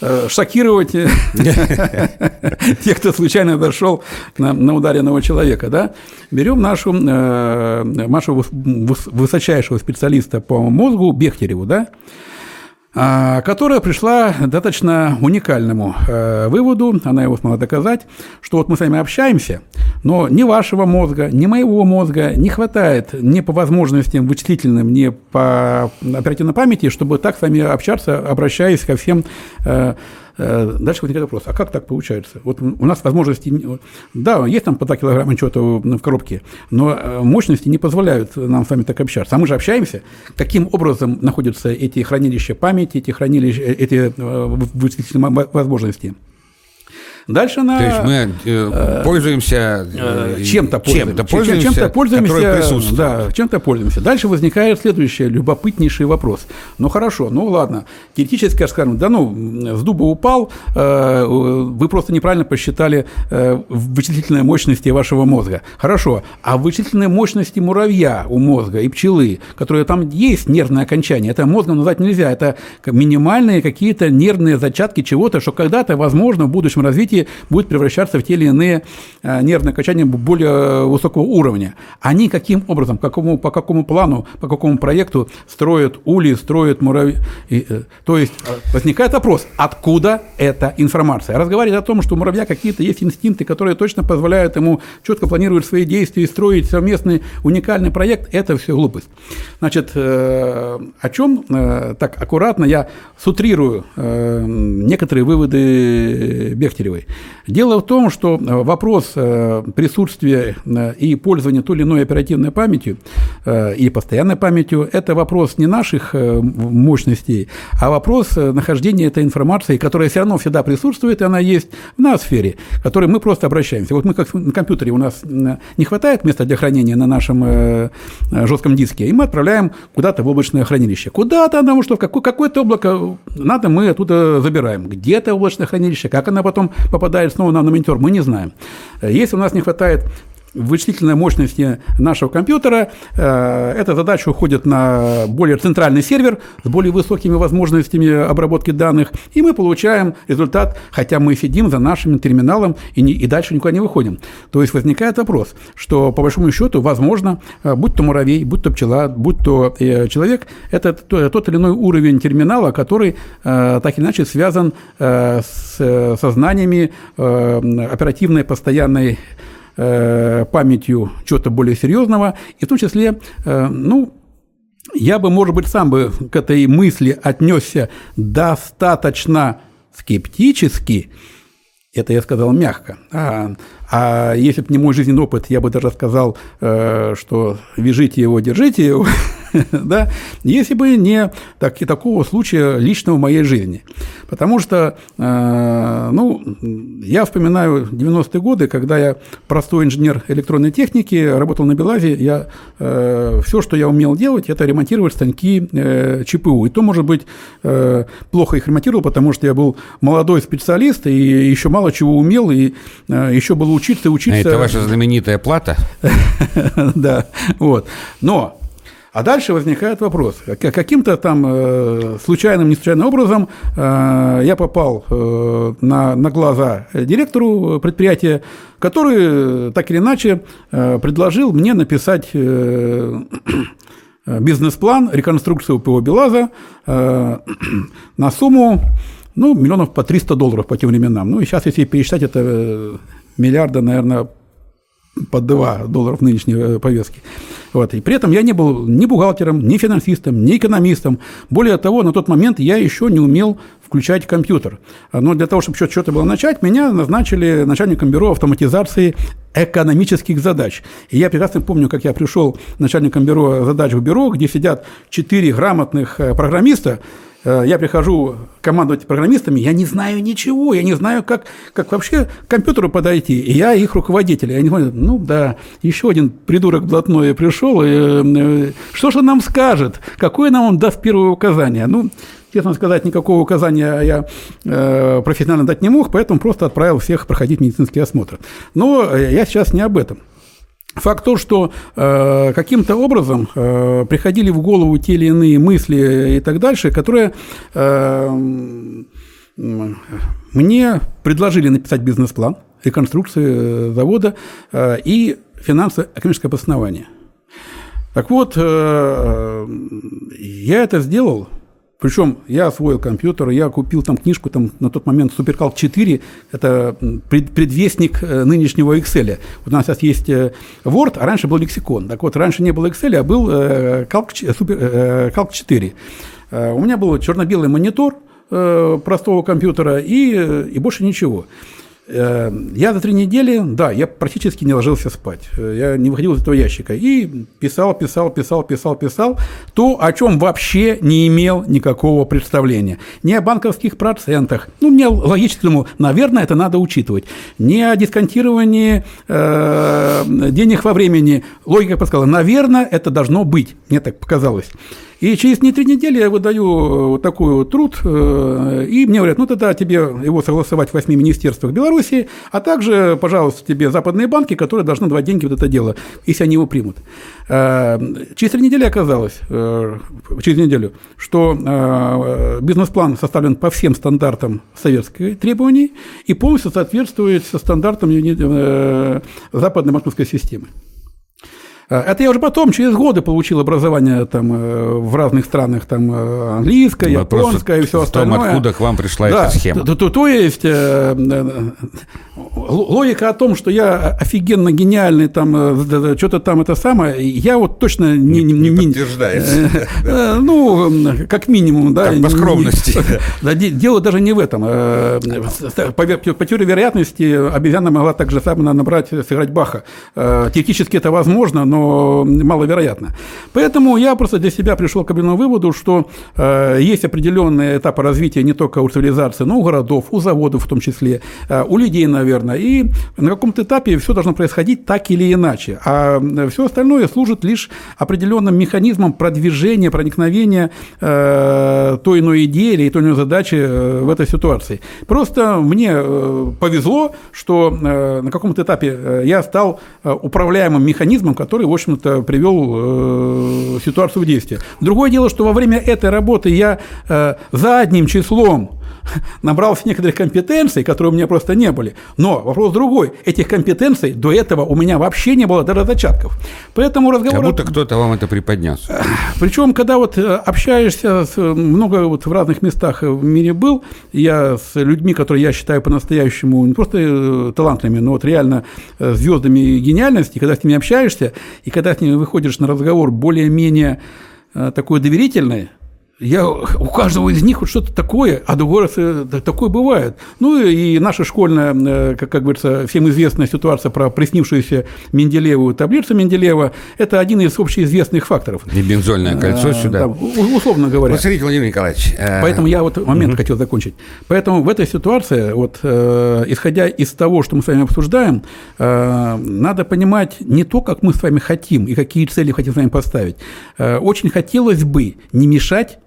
э, шокировать тех, кто случайно дошел на, ударенного человека, да. Берем нашу, нашего высочайшего специалиста по мозгу Бехтереву, да, которая пришла достаточно уникальному э, выводу, она его смогла доказать, что вот мы с вами общаемся, но ни вашего мозга, ни моего мозга не хватает ни по возможностям вычислительным, ни по оперативной памяти, чтобы так с вами общаться, обращаясь ко всем Э, дальше возникает вопрос, а как так получается? Вот у нас возможности, да, есть там по 2 килограмма чего-то в коробке, но э, мощности не позволяют нам с вами так общаться. А мы же общаемся. Каким образом находятся эти хранилища памяти, эти хранилища, э, эти вычислительные возможности? Дальше она... То есть мы э, пользуемся... Э, чем-то пользуемся. Чем-то пользуемся, чем-то пользуемся да, чем-то пользуемся. Дальше возникает следующий любопытнейший вопрос. Ну, хорошо, ну, ладно. Теоретически, скажем, да ну, с дуба упал, э, вы просто неправильно посчитали э, вычислительные мощности вашего мозга. Хорошо, а вычислительные мощности муравья у мозга и пчелы, которые там есть нервное окончание, это мозгом назвать нельзя, это минимальные какие-то нервные зачатки чего-то, что когда-то, возможно, в будущем развитии развитии будет превращаться в те или иные э, нервные качания более высокого уровня. Они каким образом, какому, по какому плану, по какому проекту строят ули, строят муравьи. Э, то есть э, возникает вопрос, откуда эта информация? Разговаривать о том, что у муравья какие-то есть инстинкты, которые точно позволяют ему четко планировать свои действия и строить совместный уникальный проект, это все глупость. Значит, о чем так аккуратно я сутрирую некоторые выводы Бехтеревой. Дело в том, что э, вопрос э, присутствия э, и пользования той или иной оперативной памятью и постоянной памятью – это вопрос не наших мощностей, а вопрос нахождения этой информации, которая все равно всегда присутствует, и она есть в ноосфере, к которой мы просто обращаемся. Вот мы как на компьютере, у нас не хватает места для хранения на нашем жестком диске, и мы отправляем куда-то в облачное хранилище. Куда-то, потому что какое-то облако надо, мы оттуда забираем. Где-то облачное хранилище, как оно потом попадает снова на монитор, мы не знаем. Если у нас не хватает вычислительной мощности нашего компьютера. Э, эта задача уходит на более центральный сервер с более высокими возможностями обработки данных, и мы получаем результат, хотя мы сидим за нашим терминалом и, не, и дальше никуда не выходим. То есть возникает вопрос, что по большому счету, возможно, э, будь то муравей, будь то пчела, будь то э, человек, это тот или иной уровень терминала, который так или иначе связан с сознаниями оперативной постоянной памятью чего-то более серьезного, и в том числе, э, ну, я бы, может быть, сам бы к этой мысли отнесся достаточно скептически, это я сказал мягко. А, а если бы не мой жизненный опыт, я бы даже сказал, э, что вяжите его, держите его. да, если бы не так, и такого случая личного в моей жизни. Потому что, э, ну, я вспоминаю 90-е годы, когда я простой инженер электронной техники, работал на Белазе, я, э, все, что я умел делать, это ремонтировать станки ЧПУ. И то, может быть, плохо их ремонтировал, потому что я был молодой специалист и еще мало чего умел, и э, еще было учиться и учиться. Это ваша знаменитая плата? Да, вот. Но а дальше возникает вопрос. Каким-то там э, случайным, не случайным образом э, я попал э, на, на глаза директору предприятия, который так или иначе предложил мне написать бизнес-план, реконструкцию ПО «Белаза» на сумму ну, миллионов по 300 долларов по тем временам. Ну, и сейчас, если пересчитать, это миллиарда, наверное, по 2 долларов нынешней э, повестки. Вот. И при этом я не был ни бухгалтером, ни финансистом, ни экономистом. Более того, на тот момент я еще не умел включать компьютер. Но для того, чтобы что-то было начать, меня назначили начальником бюро автоматизации экономических задач. И я прекрасно помню, как я пришел начальником бюро задач в бюро, где сидят четыре грамотных э, программиста, я прихожу командовать программистами, я не знаю ничего, я не знаю, как, как вообще к компьютеру подойти. И я их руководитель. Я не знаю, ну да, еще один придурок блатной пришел, и, э, что же он нам скажет, какое нам он даст первое указание? Ну, честно сказать, никакого указания я э, профессионально дать не мог, поэтому просто отправил всех проходить медицинский осмотр. Но я сейчас не об этом. Факт то, что э, каким-то образом э, приходили в голову те или иные мысли и так дальше, которые э, мне предложили написать бизнес-план реконструкции э, завода э, и финансово-экономическое обоснование. Так вот, э, я это сделал причем я освоил компьютер, я купил там книжку, там на тот момент Supercalc 4, это предвестник э, нынешнего Excel. Вот у нас сейчас есть э, Word, а раньше был лексикон. Так вот, раньше не было Excel, а был э, Calc, Super, Calc 4. У меня был черно-белый монитор простого компьютера и, и больше ничего. Э, я за три недели, да, я практически не ложился спать. Э, я не выходил из этого ящика. И писал, писал, писал, писал, писал то, о чем вообще не имел никакого представления. Не о банковских процентах. Ну, мне логически думал, наверное, это надо учитывать. Не о дисконтировании э, денег во времени. Логика подсказала, наверное, это должно быть. Мне так показалось. И через не три недели я выдаю э, вот такой вот труд, э, и мне говорят, ну тогда тебе его согласовать в восьми министерствах Беларуси, а также, пожалуйста, тебе западные банки, которые должны давать деньги вот это дело, если они его примут. Э, через три недели оказалось, через неделю, что бизнес-план составлен по всем стандартам советской требований и полностью соответствует стандартам западной банковской системы. Э, это я уже потом, через годы получил образование там, э, в разных странах, там, э, английское, Вопрос японское и все остальное. Том, откуда к вам пришла да, эта схема. То, то, то есть логика о том, что я офигенно гениальный, там, что-то там это самое, я вот точно не... Не, не, не подтверждается. Ну, как минимум, да. Как по скромности. Да, дело даже не в этом. По, по теории вероятности обезьяна могла так же самое набрать, сыграть Баха. Теоретически это возможно, но маловероятно. Поэтому я просто для себя пришел к определенному выводу, что э, есть определенные этапы развития не только у цивилизации, но и у городов, у заводов в том числе, э, у людей, наверное. И на каком-то этапе все должно происходить так или иначе. А все остальное служит лишь определенным механизмом продвижения, проникновения э, той иной идеи или той иной задачи э, в этой ситуации. Просто мне э, повезло, что э, на каком-то этапе э, я стал э, управляемым механизмом, который в общем-то, привел э, ситуацию в действие. Другое дело, что во время этой работы я э, задним числом набрался некоторых компетенций, которые у меня просто не были. Но вопрос другой. Этих компетенций до этого у меня вообще не было даже зачатков. Поэтому разговор... Как будто кто-то вам это преподнес. Причем, когда вот э, общаешься, с, много вот в разных местах в мире был, я с людьми, которые я считаю по-настоящему не просто э, талантливыми, но вот реально э, звездами гениальности, когда с ними общаешься, и когда с ними выходишь на разговор более-менее такой доверительный, я, у каждого из них вот что-то такое, а другой раз э, такое бывает. Ну и наша школьная, э, как, как говорится, всем известная ситуация про приснившуюся Менделееву таблицу Менделеева, это один из общеизвестных факторов. И бензольное кольцо а, сюда. Да, условно говоря. Вот смотрите, Владимир Николаевич. Поэтому я вот момент угу. хотел закончить. Поэтому в этой ситуации, вот, э, исходя из того, что мы с вами обсуждаем, э, надо понимать не то, как мы с вами хотим и какие цели хотим с вами поставить. Э, очень хотелось бы не мешать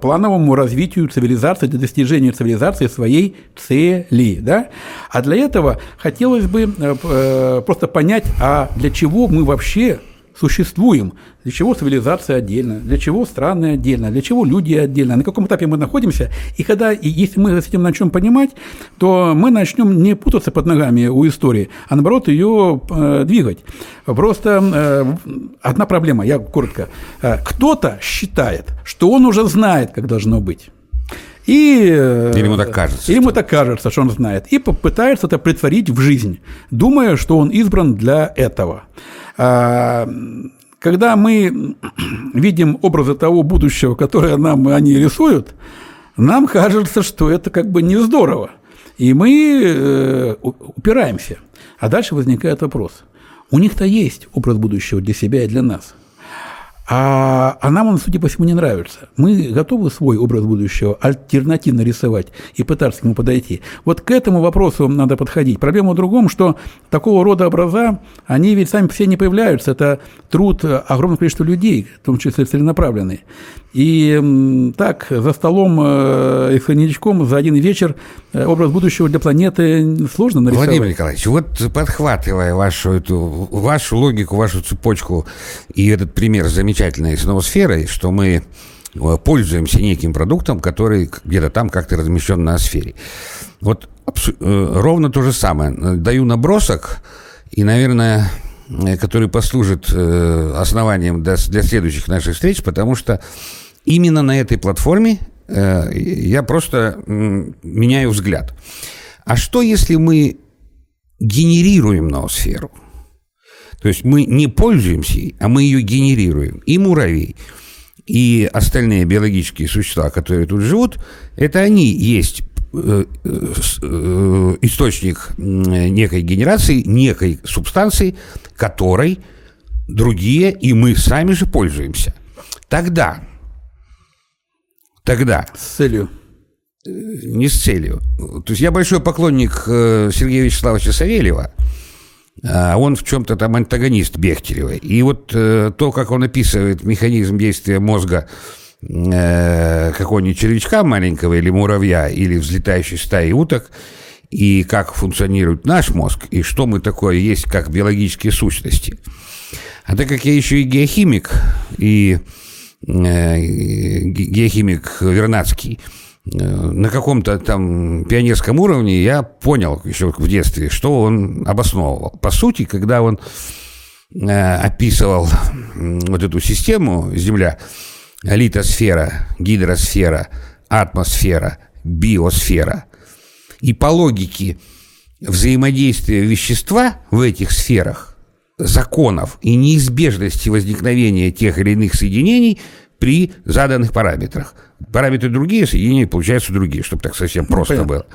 плановому развитию цивилизации, для достижения цивилизации своей цели. Да? А для этого хотелось бы э, э, просто понять, а для чего мы вообще существуем, для чего цивилизация отдельно, для чего страны отдельно, для чего люди отдельно, на каком этапе мы находимся. И когда, и если мы с этим начнем понимать, то мы начнем не путаться под ногами у истории, а наоборот ее э, двигать. Просто э, одна проблема, я коротко. Э, кто-то считает, что он уже знает, как должно быть. И, э, или ему так кажется. Или ему так кажется, что он знает. И попытается это притворить в жизнь, думая, что он избран для этого. А, когда мы видим образы того будущего, которое нам они рисуют, нам кажется, что это как бы не здорово. И мы э, упираемся. А дальше возникает вопрос. У них-то есть образ будущего для себя и для нас. А, а нам он, судя по всему, не нравится. Мы готовы свой образ будущего альтернативно рисовать и пытаться к нему подойти. Вот к этому вопросу надо подходить. Проблема в другом, что такого рода образа, они ведь сами все не появляются. Это труд огромного количества людей, в том числе целенаправленный. И так, за столом э, и с коньячком за один вечер э, образ будущего для планеты сложно нарисовать. Владимир Николаевич, вот подхватывая вашу, эту, вашу логику, вашу цепочку и этот пример замечательной ноосферой, что мы э, пользуемся неким продуктом, который где-то там как-то размещен на сфере. Вот ровно то же самое. Даю набросок, и, наверное, который послужит основанием для следующих наших встреч, потому что именно на этой платформе э, я просто меняю взгляд. А что, если мы генерируем ноосферу? То есть мы не пользуемся ей, а мы ее генерируем. И муравей, и остальные биологические существа, которые тут живут, это они есть э, э, источник некой генерации, некой субстанции, которой другие и мы сами же пользуемся. Тогда Тогда. С целью. Э, не с целью. То есть я большой поклонник э, Сергея Вячеславовича Савельева. А он в чем-то там антагонист Бехтерева. И вот э, то, как он описывает механизм действия мозга какого-нибудь червячка маленького или муравья, или взлетающей стаи уток, и как функционирует наш мозг, и что мы такое есть, как биологические сущности. А так как я еще и геохимик, и Э, геохимик Вернадский, э, на каком-то там пионерском уровне я понял еще в детстве, что он обосновывал. По сути, когда он э, описывал вот эту систему Земля, литосфера, гидросфера, атмосфера, биосфера, и по логике взаимодействия вещества в этих сферах законов и неизбежности возникновения тех или иных соединений при заданных параметрах. Параметры другие, соединения получаются другие, чтобы так совсем ну, просто понятно. было.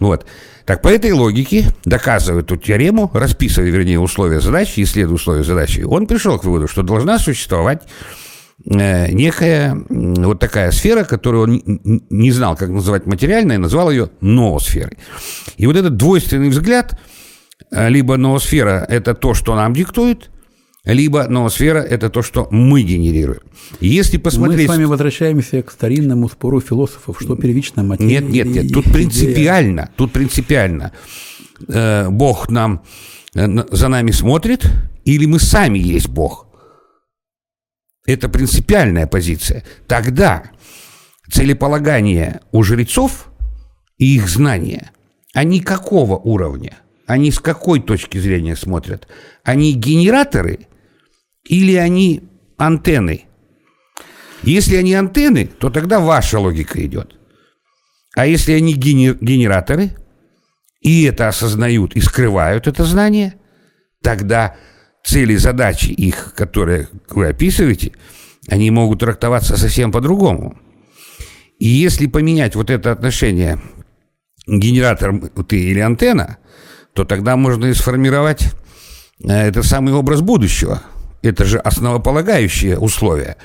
Вот. Так по этой логике, доказывая эту теорему, расписывая, вернее, условия задачи, исследуя условия задачи, он пришел к выводу, что должна существовать э, некая вот такая сфера, которую он не знал, как называть материальной, назвал ее ноосферой. И вот этот двойственный взгляд – Э, либо ноосфера – это то, что нам диктует, либо ноосфера – это то, что мы генерируем. Если посмотреть... Мы с вами возвращаемся к старинному спору философов, что первично материя. Нет, нет, нет, тут принципиально, тут принципиально. Э, Бог нам э, за нами смотрит, или мы сами есть Бог. Это принципиальная позиция. Тогда целеполагание у жрецов и их знания, они какого уровня? Они с какой точки зрения смотрят? Они генераторы или они антенны? Если они антенны, то тогда ваша логика идет. А если они генераторы, и это осознают, и скрывают это знание, тогда цели, задачи их, которые вы описываете, они могут трактоваться совсем по-другому. И если поменять вот это отношение генератор ты или антенна, то тогда можно и сформировать э, это самый образ будущего. Это же основополагающее условие,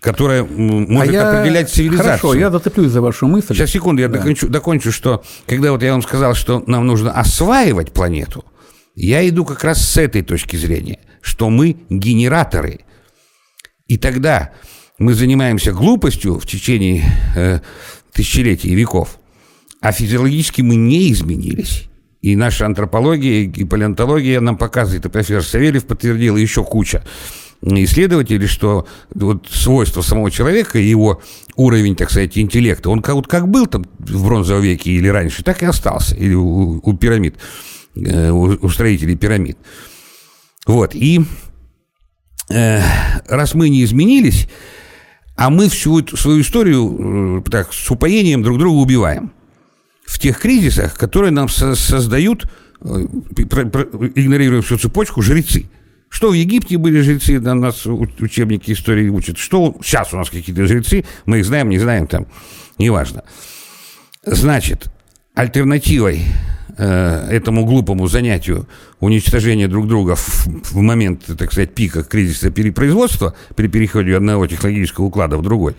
которое может а определять цивилизацию. Хорошо, я зацеплюсь за вашу мысль. Сейчас, секунду, я да. докончу, докончу, что когда вот я вам сказал, что нам нужно осваивать планету, я иду как раз с этой точки зрения, что мы генераторы. И тогда мы занимаемся глупостью в течение э, тысячелетий и веков, а физиологически мы не изменились. И наша антропология, и палеонтология нам показывает, и профессор Савельев подтвердил, и еще куча исследователей, что вот свойства самого человека, его уровень, так сказать, интеллекта, он как, вот как был там в бронзовом веке или раньше, так и остался, или у, у пирамид, э, у, строителей пирамид. Вот, и э, раз мы не изменились, а мы всю свою историю э, так, с упоением друг друга убиваем в тех кризисах, которые нам со создают, э, игнорируя всю цепочку, жрецы. Что в Египте были жрецы, на нас учебники истории учат, что сейчас у нас какие-то жрецы, мы их знаем, не знаем там, неважно. Значит, альтернативой э, этому глупому занятию уничтожения друг друга в, в момент, так сказать, пика кризиса перепроизводства при переходе одного технологического уклада в другой,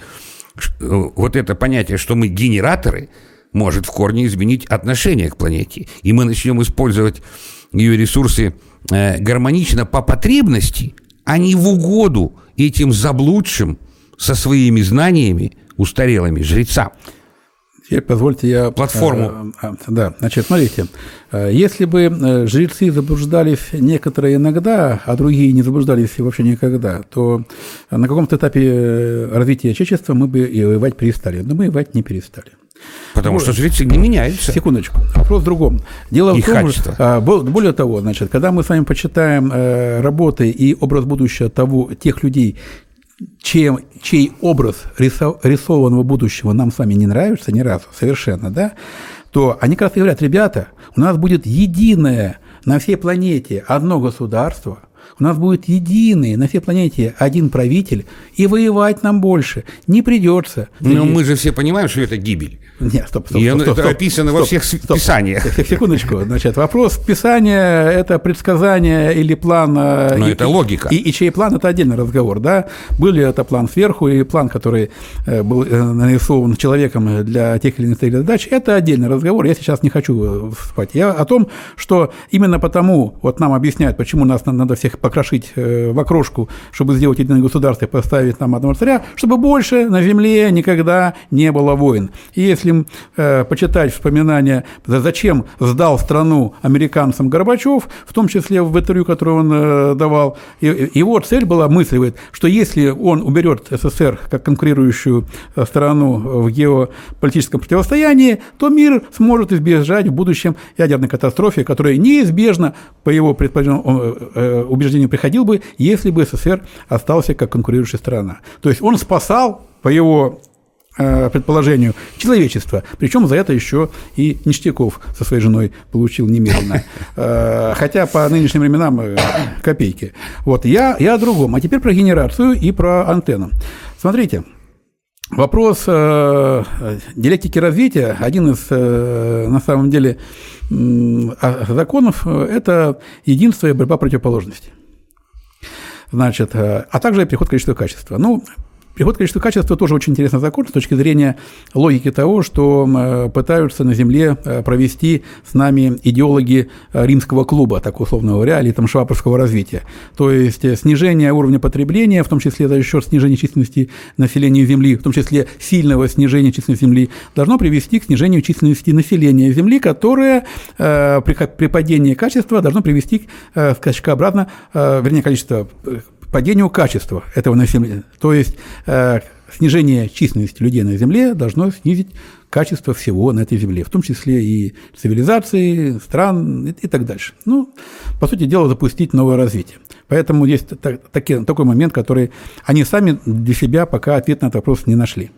вот это понятие, что мы генераторы, может в корне изменить отношение к планете. И мы начнем использовать ее ресурсы э, гармонично по потребности, а не в угоду этим заблудшим со своими знаниями устарелыми жрецам. Теперь позвольте я... Платформу. Э, э, да, значит, смотрите, если бы жрецы заблуждались некоторые иногда, а другие не заблуждались вообще никогда, то на каком-то этапе развития человечества мы бы и воевать перестали. Но мы воевать не перестали. Потому вот. что жрецы не меняются. Секундочку. Вопрос в другом. Дело Их в том, качество. А, более того, значит, когда мы с вами почитаем э, работы и образ будущего того, тех людей, чем, чей образ рисованного будущего нам с вами не нравится ни разу, совершенно, да, то они как раз и говорят, ребята, у нас будет единое на всей планете одно государство – у нас будет единый на всей планете один правитель, и воевать нам больше не придется. Но мы же все понимаем, что это гибель. Нет, стоп, стоп. И стоп, это стоп, описано стоп, во всех стоп, писаниях. Секундочку. Значит, вопрос Писания – это предсказание или план… Э, Но и, это логика. И, и чей план – это отдельный разговор, да? Был ли это план сверху и план, который э, был э, нарисован человеком для тех или иных задач – это отдельный разговор. Я сейчас не хочу вступать. Я о том, что именно потому, вот нам объясняют, почему нас надо всех покрошить в окрошку, чтобы сделать единое государство и поставить нам одного царя, чтобы больше на земле никогда не было войн. И если э, почитать вспоминания, зачем сдал страну американцам Горбачев, в том числе в интервью, которое он э, давал, его цель была, мысль, что если он уберет СССР как конкурирующую э, страну в геополитическом противостоянии, то мир сможет избежать в будущем ядерной катастрофы, которая неизбежно, по его э, убеждению, приходил бы, если бы СССР остался как конкурирующая страна. То есть он спасал по его Э, предположению, человечества. Причем за это еще и Ништяков со своей женой получил немедленно. Э, хотя по нынешним временам э, копейки. Вот, я, я о другом. А теперь про генерацию и про антенну. Смотрите, Вопрос э, диалектики развития, один из, э, на самом деле, э, законов – это единство и борьба противоположностей. Значит, а также переход количества качества. Ну, Переход к количеству качества тоже очень интересный закон с точки зрения логики того, что э, пытаются на Земле э, провести с нами идеологи э, римского клуба, так условно говоря, или там швабрского развития. То есть снижение уровня потребления, в том числе за счет снижения численности населения Земли, в том числе сильного снижения численности Земли, должно привести к снижению численности населения Земли, которое при, падении качества должно привести скачкообразно, вернее, количество падению качества этого населения. То есть э, снижение численности людей на Земле должно снизить качество всего на этой Земле, в том числе и цивилизации, стран и, и так дальше. Ну, по сути дела, запустить новое развитие. Поэтому есть так, таки, такой момент, который они сами для себя пока ответ на этот вопрос не нашли.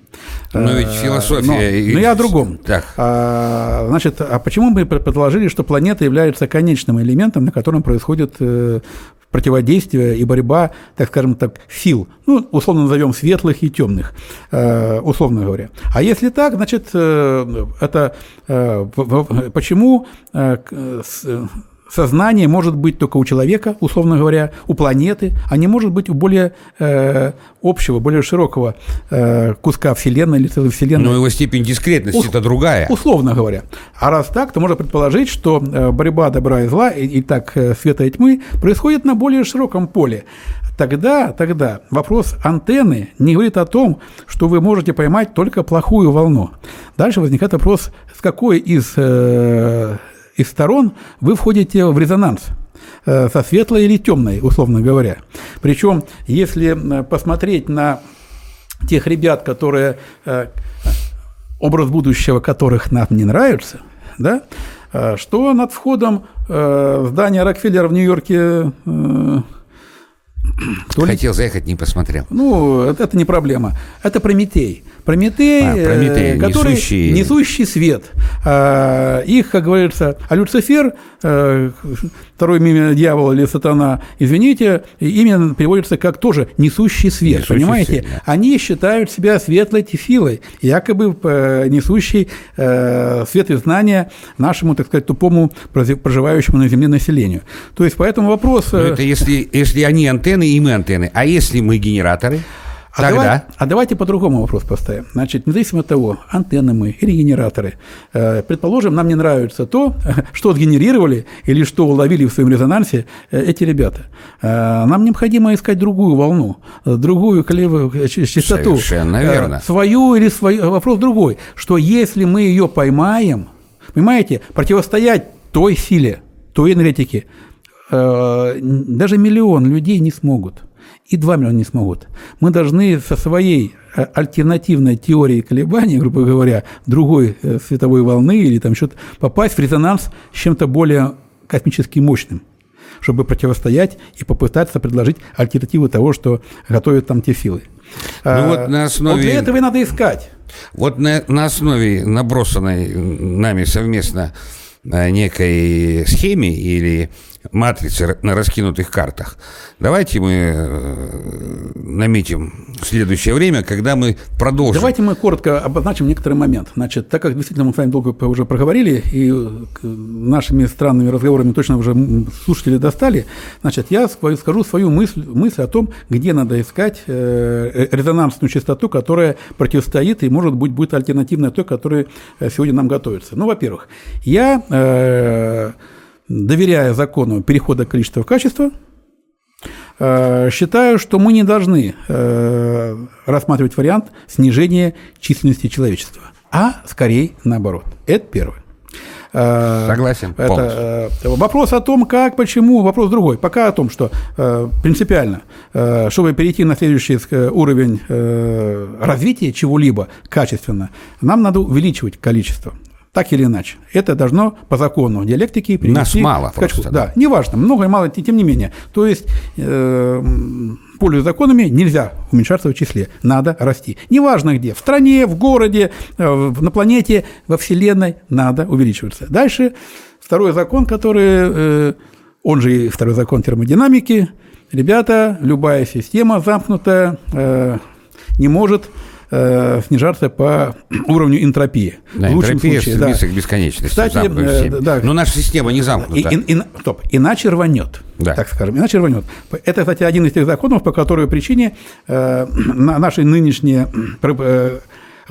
Но ведь э, философия... Но, но я о другом. Так. А, значит, а почему мы предположили, что планета является конечным элементом, на котором происходит э, противодействие и борьба, так скажем так, сил, ну, условно назовем светлых и темных, э, условно говоря. А если так, значит, э, это э, почему сознание может быть только у человека, условно говоря, у планеты, а не может быть у более э, общего, более широкого э, куска Вселенной или целой Вселенной. Но его степень дискретности это другая. Условно говоря. А раз так, то можно предположить, что э, борьба добра и зла, и, и так э, света и тьмы, происходит на более широком поле. Тогда, тогда вопрос антенны не говорит о том, что вы можете поймать только плохую волну. Дальше возникает вопрос, с какой из э, из сторон вы входите в резонанс э, со светлой или темной, условно говоря. Причем, если э, посмотреть на тех ребят, которые э, образ будущего которых нам не нравится, да, что над входом здания Рокфеллера в Нью-Йорке Кто Хотел заехать, не посмотрел. Ну, это не проблема. Это Прометей. Прометей, а, Прометей который несущий... несущий свет. А, их, как говорится, а Люцифер, э, второй имя дьявола или сатана, извините, именно переводится как тоже несущий свет. Несущий понимаете? Свет, да. Они считают себя светлой силой, якобы э, несущий э, свет и знания нашему, так сказать, тупому проживающему на Земле населению. То есть, поэтому вопрос... Но это если, если они антенны, и мы антенны. А если мы генераторы? А, Тогда... давай, а давайте по-другому вопрос поставим. Значит, независимо от того, антенны мы или генераторы, э, предположим, нам не нравится то, что сгенерировали или что уловили в своем резонансе э, эти ребята. Э, нам необходимо искать другую волну, другую частоту. Совершенно верно. Свою или свою. Вопрос другой, что если мы ее поймаем, понимаете, противостоять той силе, той энергетике, даже миллион людей не смогут – и 2 миллиона не смогут. Мы должны со своей э, альтернативной теорией колебаний, грубо говоря, другой э, световой волны или там что-то, попасть в резонанс с чем-то более космически мощным чтобы противостоять и попытаться предложить альтернативу того, что готовят там те силы. Ну, а, вот, на основе... вот для этого и надо искать. Вот на, на основе набросанной нами совместно э, некой схеме или матрицы на раскинутых картах. Давайте мы э, наметим следующее время, когда мы продолжим. Давайте мы коротко обозначим некоторый момент. Значит, так как действительно мы с вами долго уже проговорили, и нашими странными разговорами точно уже слушатели достали, значит, я скажу свою мысль, мысль о том, где надо искать э, э, резонансную частоту, которая противостоит и, может быть, будет альтернативной той, которая сегодня нам готовится. Ну, во-первых, я доверяя закону перехода количества в качество, э, считаю, что мы не должны э, рассматривать вариант снижения численности человечества, а скорее наоборот. Это первое. Э, Согласен. Это вопрос о том, как, почему, вопрос другой. Пока о том, что принципиально, чтобы перейти на следующий уровень развития чего-либо качественно, нам надо увеличивать количество. Так или иначе. Это должно по закону диалектики привести... Нас мало просто. Да, да, неважно, много и мало, тем не менее. То есть, э, пользуясь законами, нельзя уменьшаться в числе, надо расти. Неважно где, в стране, в городе, э, на планете, во Вселенной надо увеличиваться. Дальше второй закон, который, э, он же и второй закон термодинамики. Ребята, любая система замкнутая э, не может э, снижаться по уровню энтропии. Да, в лучшем энтропия случае, да. к бесконечности. Кстати, э, да. Но наша система не замкнута. И, и, и, стоп, иначе рванет. Да. Так скажем, иначе рванет. Это, кстати, один из тех законов, по которой причине э, наши нынешние э,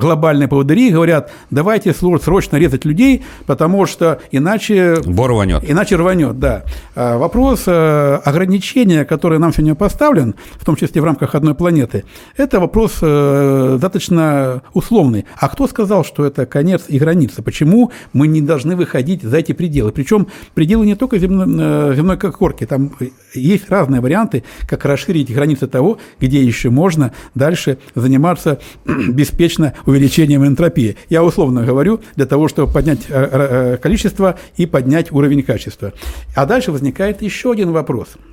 глобальные поводыри говорят, давайте срочно резать людей, потому что иначе... Бор рванет. Иначе рванет, да. А вопрос э, ограничения, который нам сегодня поставлен, в том числе в рамках одной планеты, это вопрос э, достаточно условный. А кто сказал, что это конец и граница? Почему мы не должны выходить за эти пределы? Причем пределы не только земной, э, земной корки, там есть разные варианты, как расширить границы того, где еще можно дальше заниматься беспечно увеличением энтропии. Я условно говорю, для того, чтобы поднять э, э, количество и поднять уровень качества. А дальше возникает еще один вопрос – Э,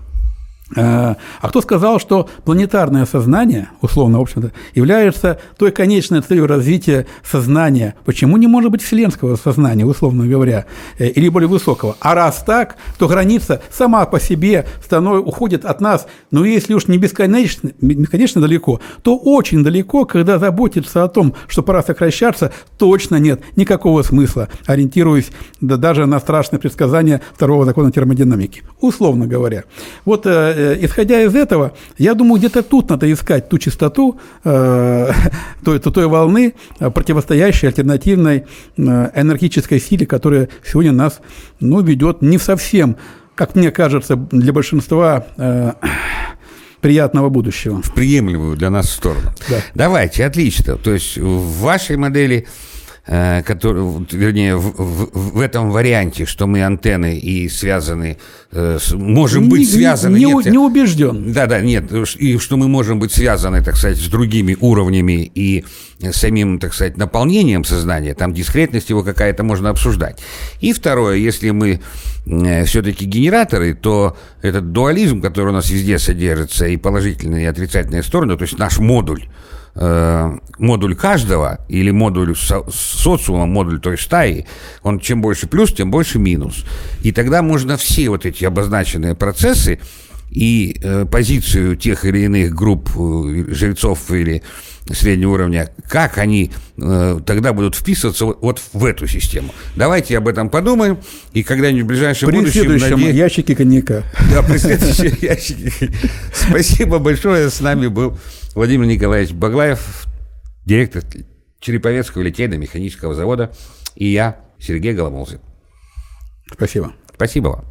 а кто сказал, что планетарное сознание, условно, в общем-то, является той конечной целью развития сознания? Почему не может быть вселенского сознания, условно говоря, э, или более высокого? А раз так, то граница сама по себе становится, уходит от нас, но если уж не бесконечно, бесконечно далеко, то очень далеко, когда заботиться о том, что пора сокращаться, точно нет никакого смысла, ориентируясь да, даже на страшные предсказания второго закона термодинамики, условно говоря. Вот э, Э, исходя из этого, я думаю, где-то тут надо искать ту частоту э, той, той волны, э, противостоящей альтернативной э, энергетической силе, которая сегодня нас ну, ведет не совсем, как мне кажется, для большинства э, приятного будущего. В приемлемую для нас сторону. Да. Давайте, отлично. То есть в вашей модели э, который, вернее, в, в, в этом варианте, что мы антенны и связаны, э, с, можем быть связаны... Не, нет, не убежден. Да, да, нет, и что мы можем быть связаны, так сказать, с другими уровнями и самим, так сказать, наполнением сознания, там дискретность его какая-то можно обсуждать. И второе, если мы э, все-таки генераторы, то этот дуализм, который у нас везде содержится, и положительные, и отрицательные стороны, то есть наш модуль, э, модуль каждого или модуль со, социума, модуль той стаи, он чем больше плюс, тем больше минус. И тогда можно все вот эти обозначенные процессы и э, позицию тех или иных групп э, жрецов или среднего уровня, как они э, тогда будут вписываться вот, вот в эту систему. Давайте об этом подумаем, и когда-нибудь в ближайшем при будущем... При следующем наде... ящике коньяка. Да, при следующем ящике. Спасибо большое. С нами был Владимир Николаевич Баглаев, директор Череповецкого литейно-механического завода, и я, Сергей Голомолзин. Спасибо. Спасибо вам.